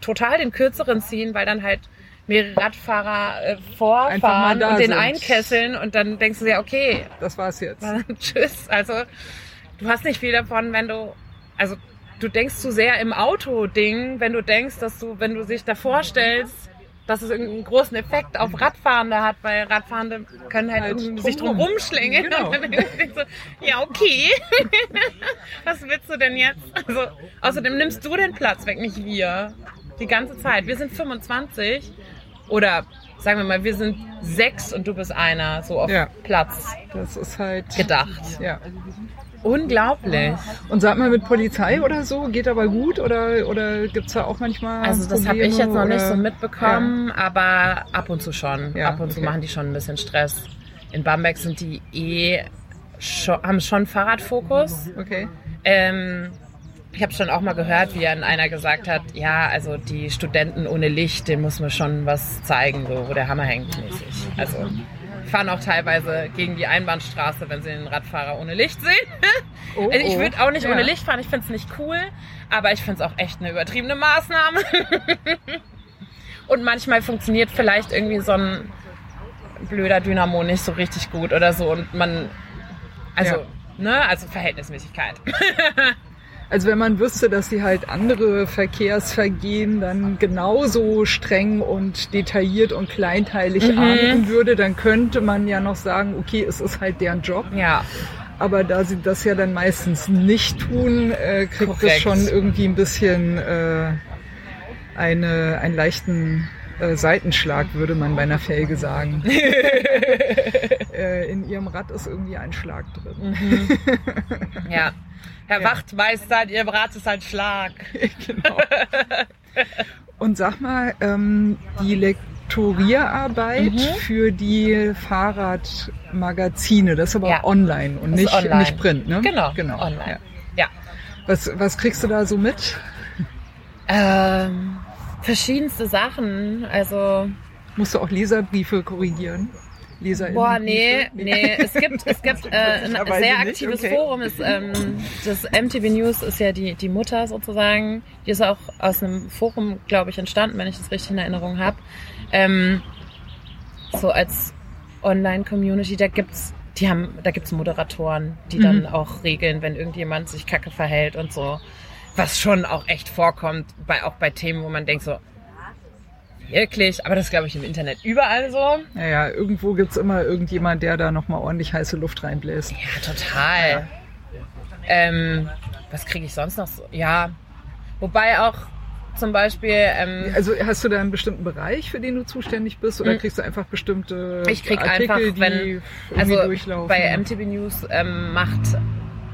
total den kürzeren ziehen, weil dann halt mehrere Radfahrer äh, vorfahren und den sind. einkesseln und dann denkst du dir, okay, Das war's jetzt. tschüss. Also du hast nicht viel davon, wenn du, also du denkst zu sehr im Auto-Ding, wenn du denkst, dass du, wenn du dich davor stellst, dass es irgendeinen großen Effekt auf Radfahrende hat, weil Radfahrende können halt, Halt irgendwie sich drum rumschlängeln. Genau. So, ja, okay. Was willst du denn jetzt? Also, außerdem nimmst du den Platz weg, nicht wir. Die ganze Zeit. Wir sind 25 oder sagen wir mal, wir sind sechs und du bist einer, so auf Ja. Platz Das ist halt. gedacht. Ja. Unglaublich. Und sag mal, mit Polizei oder so, geht aber gut? Oder, oder gibt's da auch manchmal. Also das habe ich jetzt noch nicht oder? so mitbekommen, aber ab und zu schon. Ja, ab und zu okay. machen die schon ein bisschen Stress. In Bamberg sind die eh schon, haben schon Fahrradfokus. Okay. Ähm, ich habe schon auch mal gehört, wie an einer gesagt hat, ja, also die Studenten ohne Licht, denen muss man schon was zeigen, so wo der Hammer hängt mäßig. Also fahren auch teilweise gegen die Einbahnstraße, wenn sie den Radfahrer ohne Licht sehen. Oh, Also ich oh. würde auch nicht Ja. ohne Licht fahren, ich finde es nicht cool, aber ich finde es auch echt eine übertriebene Maßnahme. Und manchmal funktioniert vielleicht irgendwie so ein blöder Dynamo nicht so richtig gut oder so und man, also, Ja. ne, also Verhältnismäßigkeit. Also wenn man wüsste, dass sie halt andere Verkehrsvergehen dann genauso streng und detailliert und kleinteilig Mhm. ahnden würde, dann könnte man ja noch sagen, okay, es ist halt deren Job. Ja, Aber da sie das ja dann meistens nicht tun, äh, kriegt es Korrekt. schon irgendwie ein bisschen äh, eine, einen leichten äh, Seitenschlag, würde man bei einer Felge sagen. äh, in ihrem Rad ist irgendwie ein Schlag drin. ja. Herr Ja. Wachtmeister, Ihr Brat ist ein Schlag. genau. Und sag mal, ähm, die Lektorierarbeit Mhm. für die Fahrradmagazine, das ist aber Ja. online und Das nicht, online. nicht Print, ne? Genau, genau. online. Ja. Ja. Was, was kriegst du da so mit? Ähm, verschiedenste Sachen. Also, Musst du auch Leserbriefe korrigieren? Leser boah, nee, nee. Es gibt, es gibt äh, ein sehr aktives okay. Forum. Ist, ähm, das MTV News ist ja die, die Mutter sozusagen. Die ist auch aus einem Forum, glaube ich, entstanden, wenn ich das richtig in Erinnerung habe. Ähm, so als Online-Community, da gibt's, die haben, da gibt's Moderatoren, die dann Mhm. auch regeln, wenn irgendjemand sich kacke verhält und so. Was schon auch echt vorkommt, bei, auch bei Themen, wo man denkt so, wirklich, aber das glaube ich, im Internet überall so. Naja, irgendwo gibt's immer irgendjemand, der da nochmal ordentlich heiße Luft reinbläst. Ja, total. Ähm, was kriege ich sonst noch so? Ja, wobei auch zum Beispiel, ähm, Also hast du da einen bestimmten Bereich, für den du zuständig bist, oder Mhm. kriegst du einfach bestimmte Ich krieg Artikel, einfach, die wenn- also durchlaufen? bei MTB News ähm, macht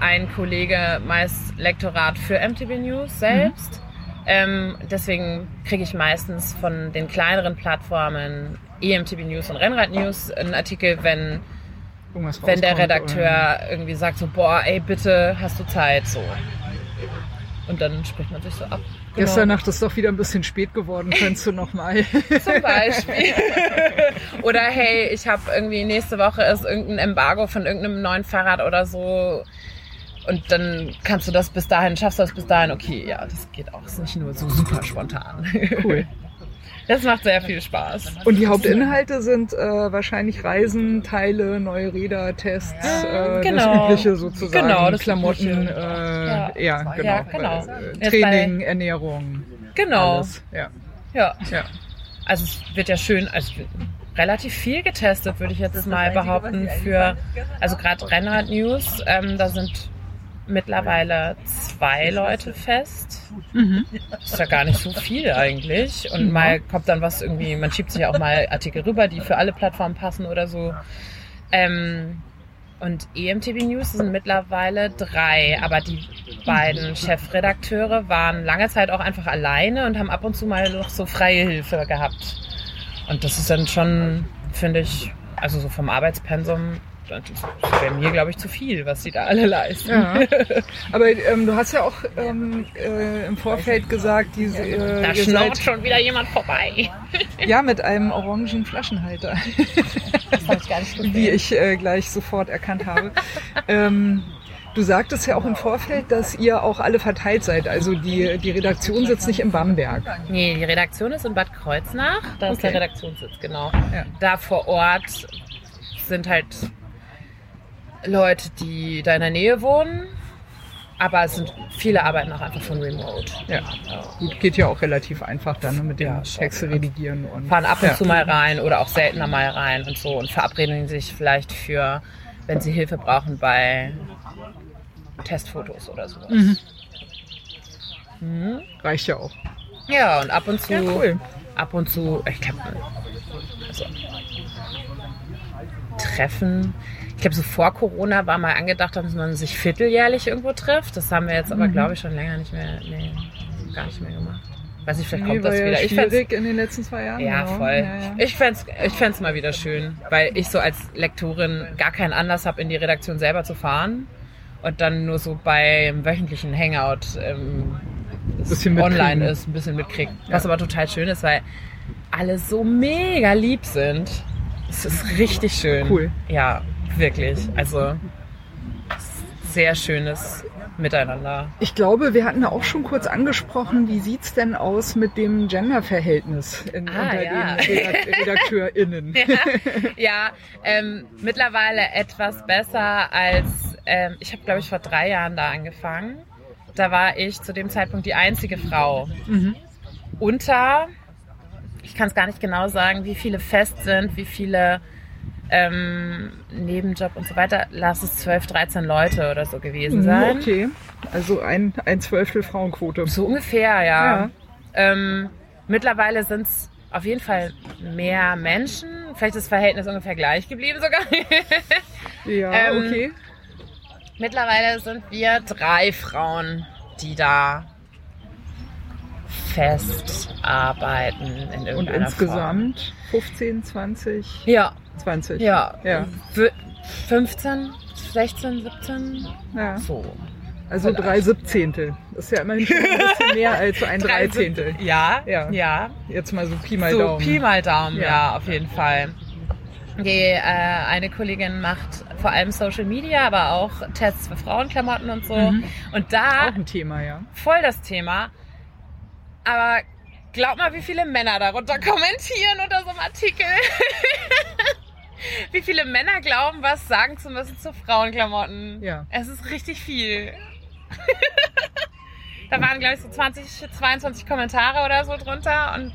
ein Kollege meist Lektorat für MTB News selbst. Ähm, deswegen kriege ich meistens von den kleineren Plattformen EMTB News und Rennrad News einen Artikel, wenn, Irgendwas wenn der Redakteur irgendwie sagt so, boah, ey, bitte, hast du Zeit, so. Und dann spricht man sich so ab. Oder gestern Nacht ist doch wieder ein bisschen spät geworden, könntest du nochmal. Zum Beispiel. oder hey, ich habe irgendwie nächste Woche ist irgendein Embargo von irgendeinem neuen Fahrrad oder so. Und dann kannst du das bis dahin, schaffst du das bis dahin, okay, ja, das geht auch. Ist nicht nur so super spontan. Cool. Das macht sehr viel Spaß. Und die Hauptinhalte sind äh, wahrscheinlich Reisen, Teile, neue Räder, Tests, Ja, äh, genau. das Übliche sozusagen. Genau, das Klamotten, Übliche. äh, Ja. ja, genau. Ja, genau. Äh, Jetzt Training, Ernährung, Genau. alles. Ja, Ja. ja. Also es wird ja schön, also relativ viel getestet, würde ich jetzt mal behaupten, für, also gerade Rennrad News, ähm, da sind mittlerweile zwei Leute fest. Mhm. Ist ja gar nicht so viel eigentlich. Und mal kommt dann was irgendwie, man schiebt sich auch mal Artikel rüber, die für alle Plattformen passen oder so. Ähm, und EMTB News sind mittlerweile drei, aber die beiden Chefredakteure waren lange Zeit auch einfach alleine und haben ab und zu mal noch so freie Hilfe gehabt. Und das ist dann schon, finde ich, also so vom Arbeitspensum, das wäre mir, glaube ich, zu viel, was sie da alle leisten. Ja. Aber ähm, du hast ja auch ähm, äh, im Vorfeld gesagt, diese, äh, Da schnaubt schon wieder jemand vorbei. ja mit einem orangen Flaschenhalter, Das nicht wie ich äh, gleich sofort erkannt habe. ähm, du sagtest ja auch im Vorfeld, dass ihr auch alle verteilt seid. Also die, die Redaktion sitzt nicht in Bamberg. Nee, die Redaktion ist in Bad Kreuznach. Da ist Okay. der Redaktionssitz, genau. Ja. Da vor Ort sind halt Leute, die da in der Nähe wohnen. Aber es sind viele arbeiten auch einfach von Remote. Ja. Gut, geht ja auch relativ einfach dann ne, mit dem Ja. Texte redigieren und Fahren ab und ja. zu mal rein oder auch seltener mal rein und so und verabreden sich vielleicht für, wenn sie Hilfe brauchen bei Testfotos oder sowas. Mhm. Mhm. reicht ja auch. Ja, und ab und zu Ja, cool. ab und zu, ich glaube, also Treffen. Ich glaube, so vor Corona war mal angedacht, dass man sich vierteljährlich irgendwo trifft. Das haben wir jetzt aber, Mhm. glaube ich, schon länger nicht mehr, nee, gar nicht mehr gemacht. Weiß nicht, vielleicht Nee, kommt das ja wieder. Ich schwierig in den letzten zwei Jahren. ja, genau. voll. Ja, ja. Ich fände ich fänd's mal wieder schön, weil ich so als Lektorin gar keinen Anlass habe, in die Redaktion selber zu fahren und dann nur so beim wöchentlichen Hangout ähm, online ist, ein bisschen mitkriegen. Was aber total schön ist, weil alle so mega lieb sind. Es ist richtig schön. Cool. Ja, wirklich. Also sehr schönes Miteinander. Ich glaube, wir hatten auch schon kurz angesprochen, wie sieht's denn aus mit dem Genderverhältnis in, Ah, unter ja. den Redak- RedakteurInnen? ja, ähm, mittlerweile etwas besser als, ähm, ich habe glaube ich vor drei Jahren da angefangen. Da war ich zu dem Zeitpunkt die einzige Frau. Mhm. Unter, ich kann es gar nicht genau sagen, wie viele fest sind, wie viele ähm, Nebenjob und so weiter. Lass es 12, 13 Leute oder so gewesen sein. Mhm, Okay, also ein, ein Zwölftel Frauenquote. So ungefähr, ja. Ja. Ähm, mittlerweile sind es auf jeden Fall mehr Menschen. Vielleicht ist das Verhältnis ungefähr gleich geblieben sogar. Ja, Ähm, okay. mittlerweile sind wir drei Frauen, die da fest arbeiten in Und irgendeiner insgesamt 15, 20, Form. Ja, 20. ja. Ja. W- 15, 16, 17, Ja. so. Also drei Siebzehntel. Das ist ja immerhin schon ein bisschen mehr als ein Drei Dreizehntel. Ja, Ja. ja. Jetzt mal so Pi mal so Daumen. Pi mal Daumen, Ja. ja, auf jeden Fall. Die, äh, eine Kollegin macht vor allem Social Media, aber auch Tests für Frauenklamotten und so. Mhm. Und da Auch ein Thema, ja. voll das Thema. Aber glaub mal, wie viele Männer darunter kommentieren unter so einem Artikel. wie viele Männer glauben, was sagen zu müssen zu Frauenklamotten. Ja. Es ist richtig viel. da waren, glaube ich, so 20, 22 Kommentare oder so drunter und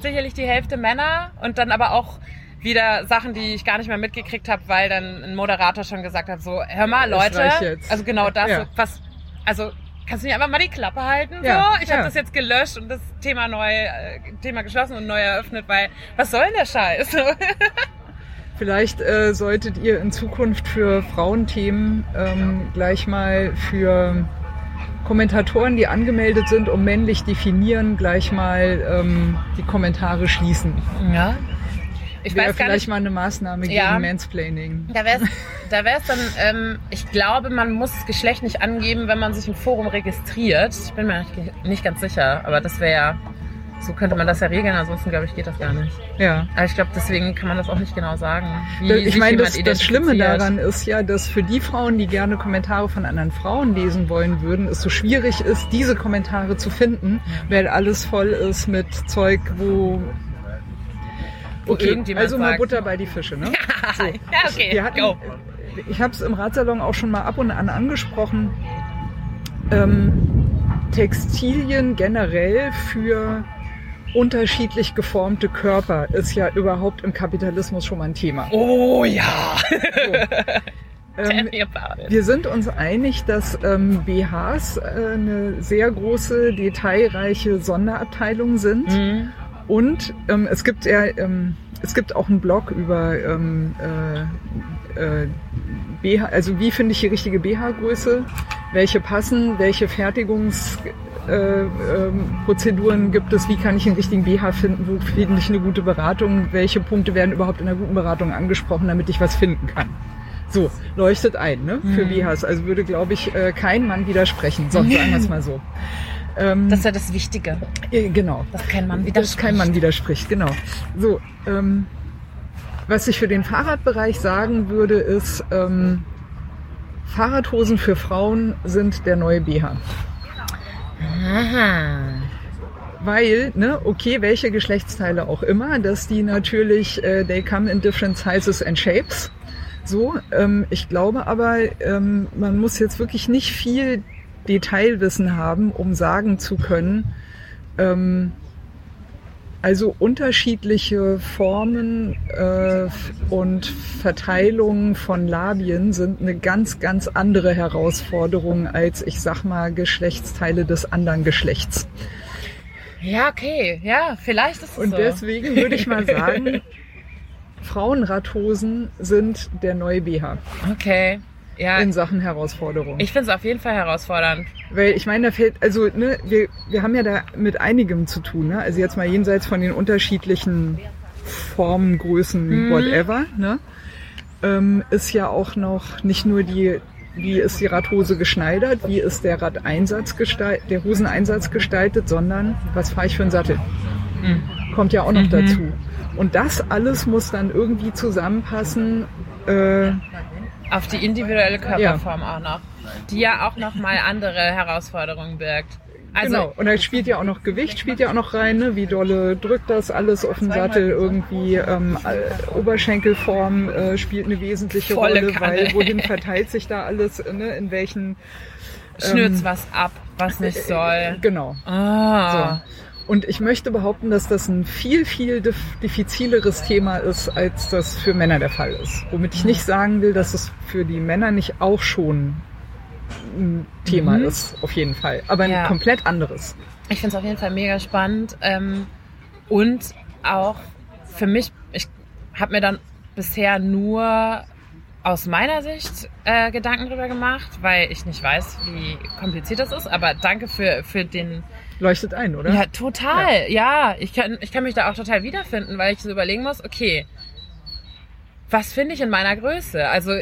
sicherlich die Hälfte Männer und dann aber auch wieder Sachen, die ich gar nicht mehr mitgekriegt habe, weil dann ein Moderator schon gesagt hat, so, hör mal, Leute, also genau das, Ja. so, was, also kannst du nicht einfach mal die Klappe halten? Ja, so, ich ja. habe das jetzt gelöscht und das Thema neu, äh, Thema geschlossen und neu eröffnet, weil was soll denn der Scheiß? Vielleicht äh, solltet ihr in Zukunft für Frauenthemen ähm, gleich mal für Kommentatoren, die angemeldet sind, um männlich definieren, gleich mal ähm, die Kommentare schließen. ja. Ich Wäre weiß gar vielleicht nicht, mal eine Maßnahme gegen Ja. Mansplaining. Da wäre es da wär's dann, ähm, ich glaube, man muss das Geschlecht nicht angeben, wenn man sich im Forum registriert. Ich bin mir nicht, nicht ganz sicher, aber das wäre, so könnte man das ja regeln, ansonsten glaube ich, geht das gar nicht. Ja. Aber ich glaube, deswegen kann man das auch nicht genau sagen. Ich meine, das, das Schlimme daran ist ja, dass für die Frauen, die gerne Kommentare von anderen Frauen lesen wollen würden, es so schwierig ist, diese Kommentare zu finden, weil alles voll ist mit Zeug, wo... Irgendjemand also mal sagt- Butter bei die Fische, ne? So. ja, okay, Wir hatten, go. ich habe es im Radsalon auch schon mal ab und an angesprochen. Ähm, Textilien generell für unterschiedlich geformte Körper ist ja überhaupt im Kapitalismus schon mal ein Thema. Oh ja, tell Ähm, wir sind uns einig, dass ähm, BHs äh, eine sehr große, detailreiche Sonderabteilung sind. Mhm. Und ähm, es gibt ja, ähm, es gibt auch einen Blog über ähm, äh, äh, BH, also wie finde ich die richtige BH-Größe, welche passen, welche Fertigungsprozeduren äh, ähm, Prozeduren gibt es, wie kann ich einen richtigen BH finden, wo finde ich eine gute Beratung, welche Punkte werden überhaupt in einer guten Beratung angesprochen, damit ich was finden kann. So, leuchtet ein, ne? Für Mhm. BHs. Also würde, glaube ich, äh, kein Mann widersprechen. So, sagen wir es mal so. Ähm, Das ist ja das Wichtige, äh, genau. dass kein Mann Dass widerspricht. kein Mann widerspricht, genau. So, ähm, was ich für den Fahrradbereich sagen würde, ist, ähm, Fahrradhosen für Frauen sind der neue BH. Aha. Weil, ne, okay, welche Geschlechtsteile auch immer, dass die natürlich, äh, they come in different sizes and shapes. So, ähm, ich glaube aber, ähm, man muss jetzt wirklich nicht viel Detailwissen haben, um sagen zu können, ähm, also unterschiedliche Formen äh, und Verteilungen von Labien sind eine ganz, ganz andere Herausforderung als, ich sag mal, Geschlechtsteile des anderen Geschlechts. Ja, okay, ja, vielleicht ist es Und so. deswegen würde ich mal sagen, Frauenradhosen sind der neue BH Okay, ja, in Sachen Herausforderung. ich finde es auf jeden Fall herausfordernd. Weil ich meine, da fällt, also ne, wir, wir haben ja da mit einigem zu tun, ne? Also jetzt mal jenseits von den unterschiedlichen Formen, Größen, Mhm. whatever, ne? Ähm, ist ja auch noch nicht nur die, wie ist die Radhose geschneidert, wie ist der Radeinsatz gestaltet, der Hoseneinsatz gestaltet, sondern was fahre ich für einen Sattel? Mhm. Kommt ja auch noch Mhm. dazu. Und das alles muss dann irgendwie zusammenpassen. Äh, Auf die individuelle Körperform auch noch. Die ja auch nochmal andere Herausforderungen birgt. Also, genau. Und da spielt ja auch noch Gewicht, spielt ja auch noch rein, ne? wie dolle drückt das alles auf den Sattel irgendwie. Ähm, äh, Oberschenkelform äh, spielt eine wesentliche Volle Rolle, Kanne. weil wohin verteilt sich da alles, ne? in welchen... schnürt's ähm, was ab, was nicht soll. Genau. Ah. Und ich möchte behaupten, dass das ein viel, viel dif- diffizileres Thema ist, als das für Männer der Fall ist. Womit ich nicht sagen will, dass es für die Männer nicht auch schon ein Thema Mhm. ist, auf jeden Fall. Aber ein Ja. komplett anderes. Ich finde es auf jeden Fall mega spannend. Ähm, und auch für mich, ich habe mir dann bisher nur aus meiner Sicht äh, Gedanken drüber gemacht, weil ich nicht weiß, wie kompliziert das ist. Aber danke für, für den. Leuchtet ein, oder? Ja, total. Ja, ich, kann, ich kann mich da auch total wiederfinden, weil ich so überlegen muss, okay, was finde ich in meiner Größe? Also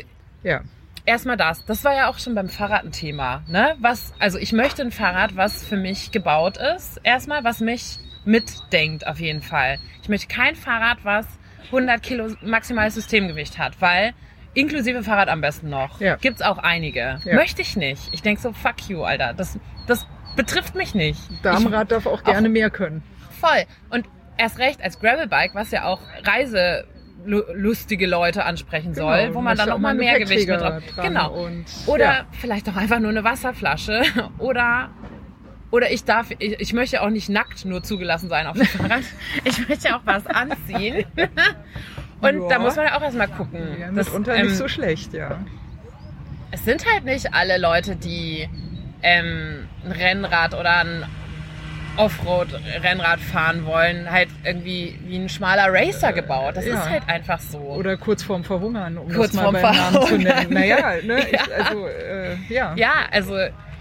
ja. Erstmal das. Das war ja auch schon beim Fahrrad ein Thema. Ne? Was, also ich möchte ein Fahrrad, was für mich gebaut ist. Erstmal, was mich mitdenkt auf jeden Fall. Ich möchte kein Fahrrad, was 100 Kilo maximales Systemgewicht hat, weil inklusive Fahrrad am besten noch. Ja. Gibt's auch einige. Ja. Möchte ich nicht. Ich denk so, fuck you, Alter. Das, das betrifft mich nicht. Damenrad darf auch gerne mehr können. Voll. Und erst recht als Gravelbike, was ja auch reiselustige Leute ansprechen soll, Genau, wo man dann auch mal mehr Gewicht mit drauf. Genau. Und, Oder ja. vielleicht auch einfach nur eine Wasserflasche oder Oder ich darf, ich, ich möchte auch nicht nackt nur zugelassen sein auf dem Fahrrad. Ich möchte auch was anziehen. Und Ja. da muss man ja auch erstmal gucken. Ja, Das, mitunter ähm, nicht so schlecht, ja. es sind halt nicht alle Leute, die ähm, ein Rennrad oder ein Offroad-Rennrad fahren wollen, halt irgendwie wie ein schmaler Racer gebaut. Das ja. ist halt einfach so. Oder kurz vorm Verhungern, um Kurz das mal beim Namen zu Verhungern. nennen. Naja, ne, Ja. Ich, also, äh, ja. Ja, also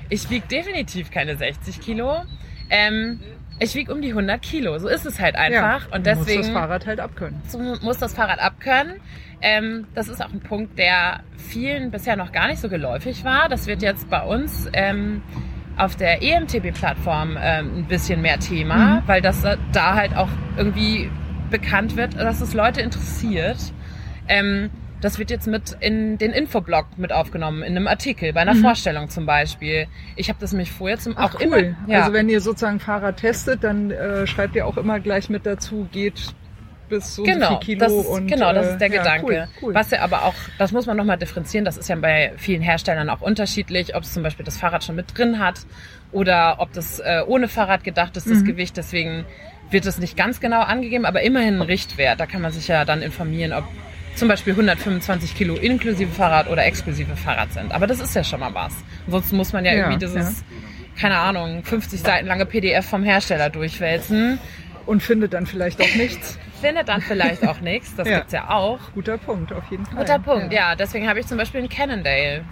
ich wiege definitiv keine 60 Kilo. Ähm, ich wiege um die 100 Kilo. So ist es halt einfach. Ja, Und deswegen das Fahrrad halt abkönnen. so muss das Fahrrad abkönnen. Ähm, das ist auch ein Punkt, der vielen bisher noch gar nicht so geläufig war. Das wird jetzt bei uns ähm, auf der EMTB-Plattform ähm, ein bisschen mehr Thema, Mhm. weil das da halt auch irgendwie bekannt wird, dass es Leute interessiert. Ähm, das wird jetzt mit in den Infoblog mit aufgenommen, in einem Artikel, bei einer Mhm. Vorstellung zum Beispiel. Ich habe das nämlich vorher zum Ach auch cool. immer. Ja. Also wenn ihr sozusagen Fahrrad testet, dann äh, schreibt ihr auch immer gleich mit dazu, geht bis so und so Genau, viel Kilo das ist, und genau, das äh, ist der ja, Gedanke. Cool, cool. Was ja aber auch, das muss man nochmal differenzieren, das ist ja bei vielen Herstellern auch unterschiedlich, ob es zum Beispiel das Fahrrad schon mit drin hat oder ob das äh, ohne Fahrrad gedacht ist, das Mhm. Gewicht. Deswegen wird es nicht ganz genau angegeben, aber immerhin ein Richtwert. Da kann man sich ja dann informieren, ob zum Beispiel 125 Kilo inklusive Fahrrad oder exklusive Fahrrad sind. Aber das ist ja schon mal was. Ansonsten muss man ja, Ja, irgendwie dieses, keine Ahnung, 50 Seiten lange PDF vom Hersteller durchwälzen. und findet dann vielleicht auch nichts. Findet dann vielleicht auch nichts, das Ja. gibt's ja auch. Guter Punkt, auf jeden Fall. Guter Punkt, ja. Deswegen habe ich zum Beispiel einen Cannondale.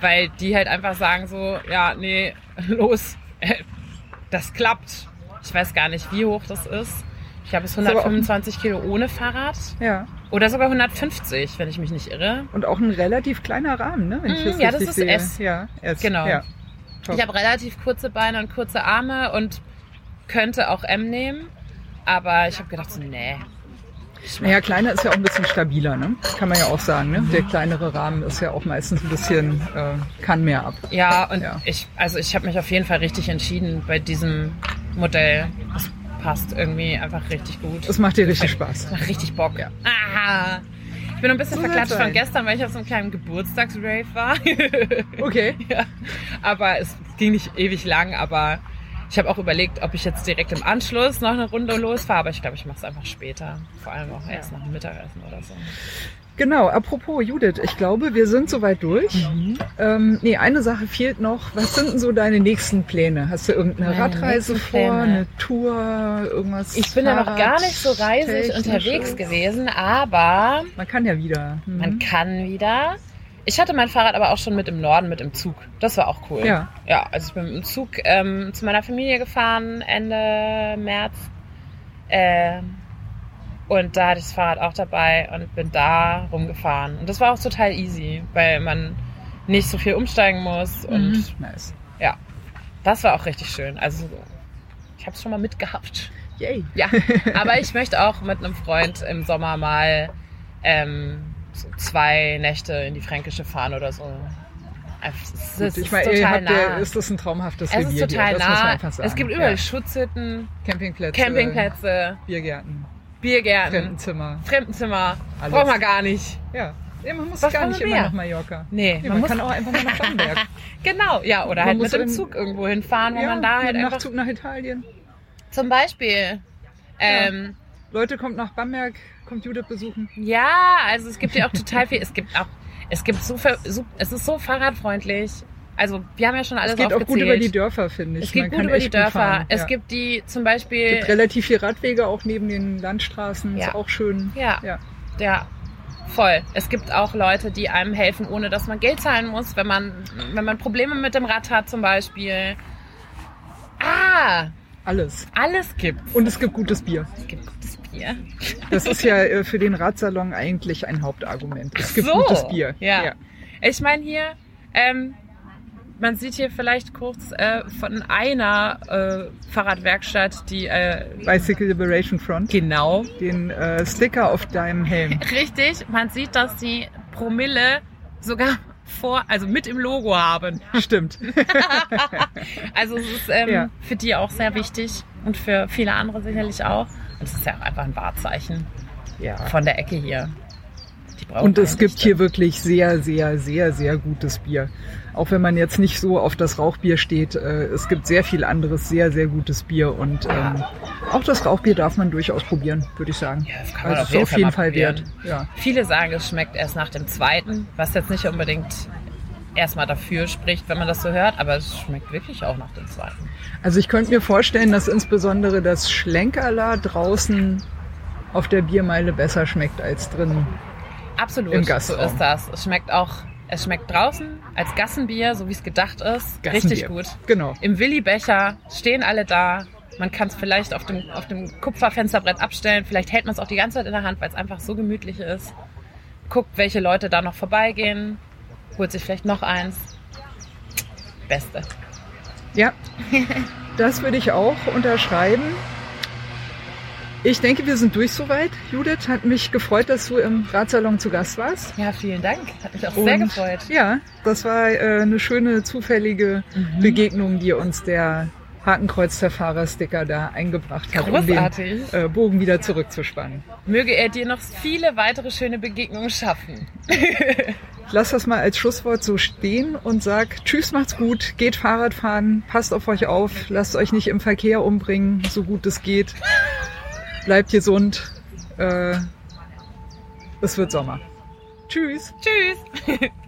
Weil die halt einfach sagen so, ja, nee, los, das klappt. Ich weiß gar nicht, wie hoch das ist. Ich habe es auch- 125 Kilo ohne Fahrrad. Ja. Oder sogar 150, wenn ich mich nicht irre. Und auch ein relativ kleiner Rahmen, ne? Wenn ich Mhm, das ja, das ist sehe. S. Ja, S. Genau. Ja. Ich habe relativ kurze Beine und kurze Arme und könnte auch M nehmen. Aber ich habe gedacht so, nee. Naja, kleiner ist ja auch ein bisschen stabiler, ne? Kann man ja auch sagen, ne? Der kleinere Rahmen ist ja auch meistens ein bisschen, äh, kann mehr ab. Ja, und Ja. ich, also ich habe mich auf jeden Fall richtig entschieden bei diesem Modell. Das passt irgendwie einfach richtig gut. Das macht dir richtig Spaß. macht richtig Bock. Ja. Ah, ich bin ein bisschen So verklatscht von gestern, weil ich auf so einem kleinen Geburtstagsrave war. Okay. ja. Aber es ging nicht ewig lang, aber ich habe auch überlegt, ob ich jetzt direkt im Anschluss noch eine Runde losfahre, aber ich glaube, ich mache es einfach später. Vor allem auch erst nach dem Mittagessen oder so. Genau, apropos Judith, ich glaube, wir sind soweit durch. Mhm. Ähm, nee, eine Sache fehlt noch. Was sind denn so deine nächsten Pläne? Hast du irgendeine Meine Radreise vor, eine Tour, irgendwas? Ich bin ja noch gar nicht so reisig unterwegs gewesen, aber Man kann ja wieder. Mhm. man kann wieder. Ich hatte mein Fahrrad aber auch schon mit im Norden, mit im Zug. Das war auch cool. Ja. Ja, also ich bin mit dem Zug ähm, zu meiner Familie gefahren Ende März. Ähm, und da hatte ich das Fahrrad auch dabei und bin da rumgefahren. Und das war auch total easy, weil man nicht so viel umsteigen muss. Und Mhm. Nice. ja, das war auch richtig schön. Also ich habe es schon mal mitgehabt. Yay. Ja, aber ich möchte auch mit einem Freund im Sommer mal ähm, so zwei Nächte in die Fränkische fahren oder so. Es ist, es Gut, ich meine, total nah. ist das ein traumhaftes Es Revier ist total hier. Nah. Es gibt überall ja. Schutzhütten, Campingplätze, Campingplätze, Biergärten, Biergärten, Fremdenzimmer. Fremdenzimmer. Alles. Braucht man gar nicht. Ja. ja, man muss Was gar nicht wir immer mehr? nach Mallorca. Nee, Nee, man, man, muss kann auch einfach mal nach Bamberg. genau, ja, oder Man halt mit dem Zug irgendwo hinfahren, wo ja, man da halt einfach Nachtzug nach Italien. zum Beispiel ähm, Leute, kommt nach Bamberg, kommt Judith besuchen. Ja, also es gibt ja auch total viel. Es gibt auch, es gibt so, so es ist so fahrradfreundlich. Also wir haben ja schon alles Es geht auch aufgezählt. gut über die Dörfer, finde ich. es geht Man gut über die Dörfer. fahren. Es ja. gibt die zum Beispiel, gibt relativ viel Radwege auch neben den Landstraßen. Ja. Ist auch schön. ja, Ja. ja, voll. Es gibt auch Leute, die einem helfen, ohne dass man Geld zahlen muss, wenn man, wenn man Probleme mit dem Rad hat zum Beispiel. Ah, Alles. alles gibt's. Und es gibt gutes Bier. es gibt Bier. Das ist ja äh, für den Radsalon eigentlich ein Hauptargument. Es gibt so. gutes Bier. Ja. Ich meine hier, ähm, man sieht hier vielleicht kurz äh, von einer äh, Fahrradwerkstatt, die äh, Bicycle Liberation Front. genau Den äh, Sticker auf deinem Helm. richtig, man sieht, dass die Promille sogar vor, also mit im Logo haben. Stimmt. Also es ist ähm, Ja. für die auch sehr wichtig und für viele andere sicherlich auch. Und es ist ja auch einfach ein Wahrzeichen Ja. von der Ecke hier. Und es gibt hier wirklich sehr, sehr, sehr, sehr gutes Bier. Auch wenn man jetzt nicht so auf das Rauchbier steht, äh, es gibt sehr viel anderes, sehr, sehr gutes Bier. Und ähm, auch das Rauchbier darf man durchaus probieren, würde ich sagen. Ja, das kann man also auf ist jeden auf Fall jeden Fall wert. Ja. Viele sagen, es schmeckt erst nach dem zweiten, was jetzt nicht unbedingt erstmal dafür spricht, wenn man das so hört, aber es schmeckt wirklich auch nach dem zweiten. Also ich könnte mir vorstellen, dass insbesondere das Schlenkerla draußen auf der Biermeile besser schmeckt als drin. Absolut, Im so Gastraum. ist das. Es schmeckt auch, es schmeckt draußen als Gassenbier, so wie es gedacht ist, richtig gut. Genau. Im Willi-Becher stehen alle da. Man kann es vielleicht auf dem, auf dem Kupferfensterbrett abstellen. Vielleicht hält man es auch die ganze Zeit in der Hand, weil es einfach so gemütlich ist. Guckt, welche Leute da noch vorbeigehen. Holt sich vielleicht noch eins. Beste. Ja, das würde ich auch unterschreiben. Ich denke, wir sind durch soweit. Judith, hat mich gefreut, dass du im Radsalon zu Gast warst. Ja, vielen Dank. Hat mich auch sehr Und gefreut. Ja, das war äh, eine schöne zufällige Mhm. Begegnung, die uns der Hakenkreuz-Fahrer-Sticker da eingebracht hat, um Großartig. den äh, Bogen wieder zurückzuspannen. Möge er dir noch viele weitere schöne Begegnungen schaffen. Ich lasse das mal als Schlusswort so stehen und sag Tschüss, macht's gut, geht Fahrrad fahren, passt auf euch auf, lasst euch nicht im Verkehr umbringen, so gut es geht. Bleibt gesund. Äh, es wird Sommer. Tschüss. Tschüss.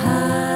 high.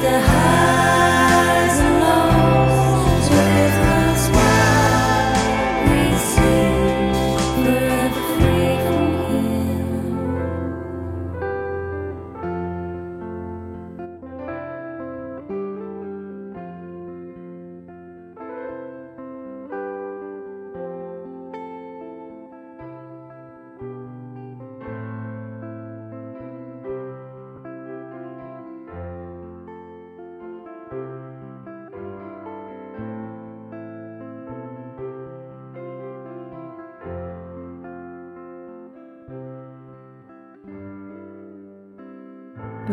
The highs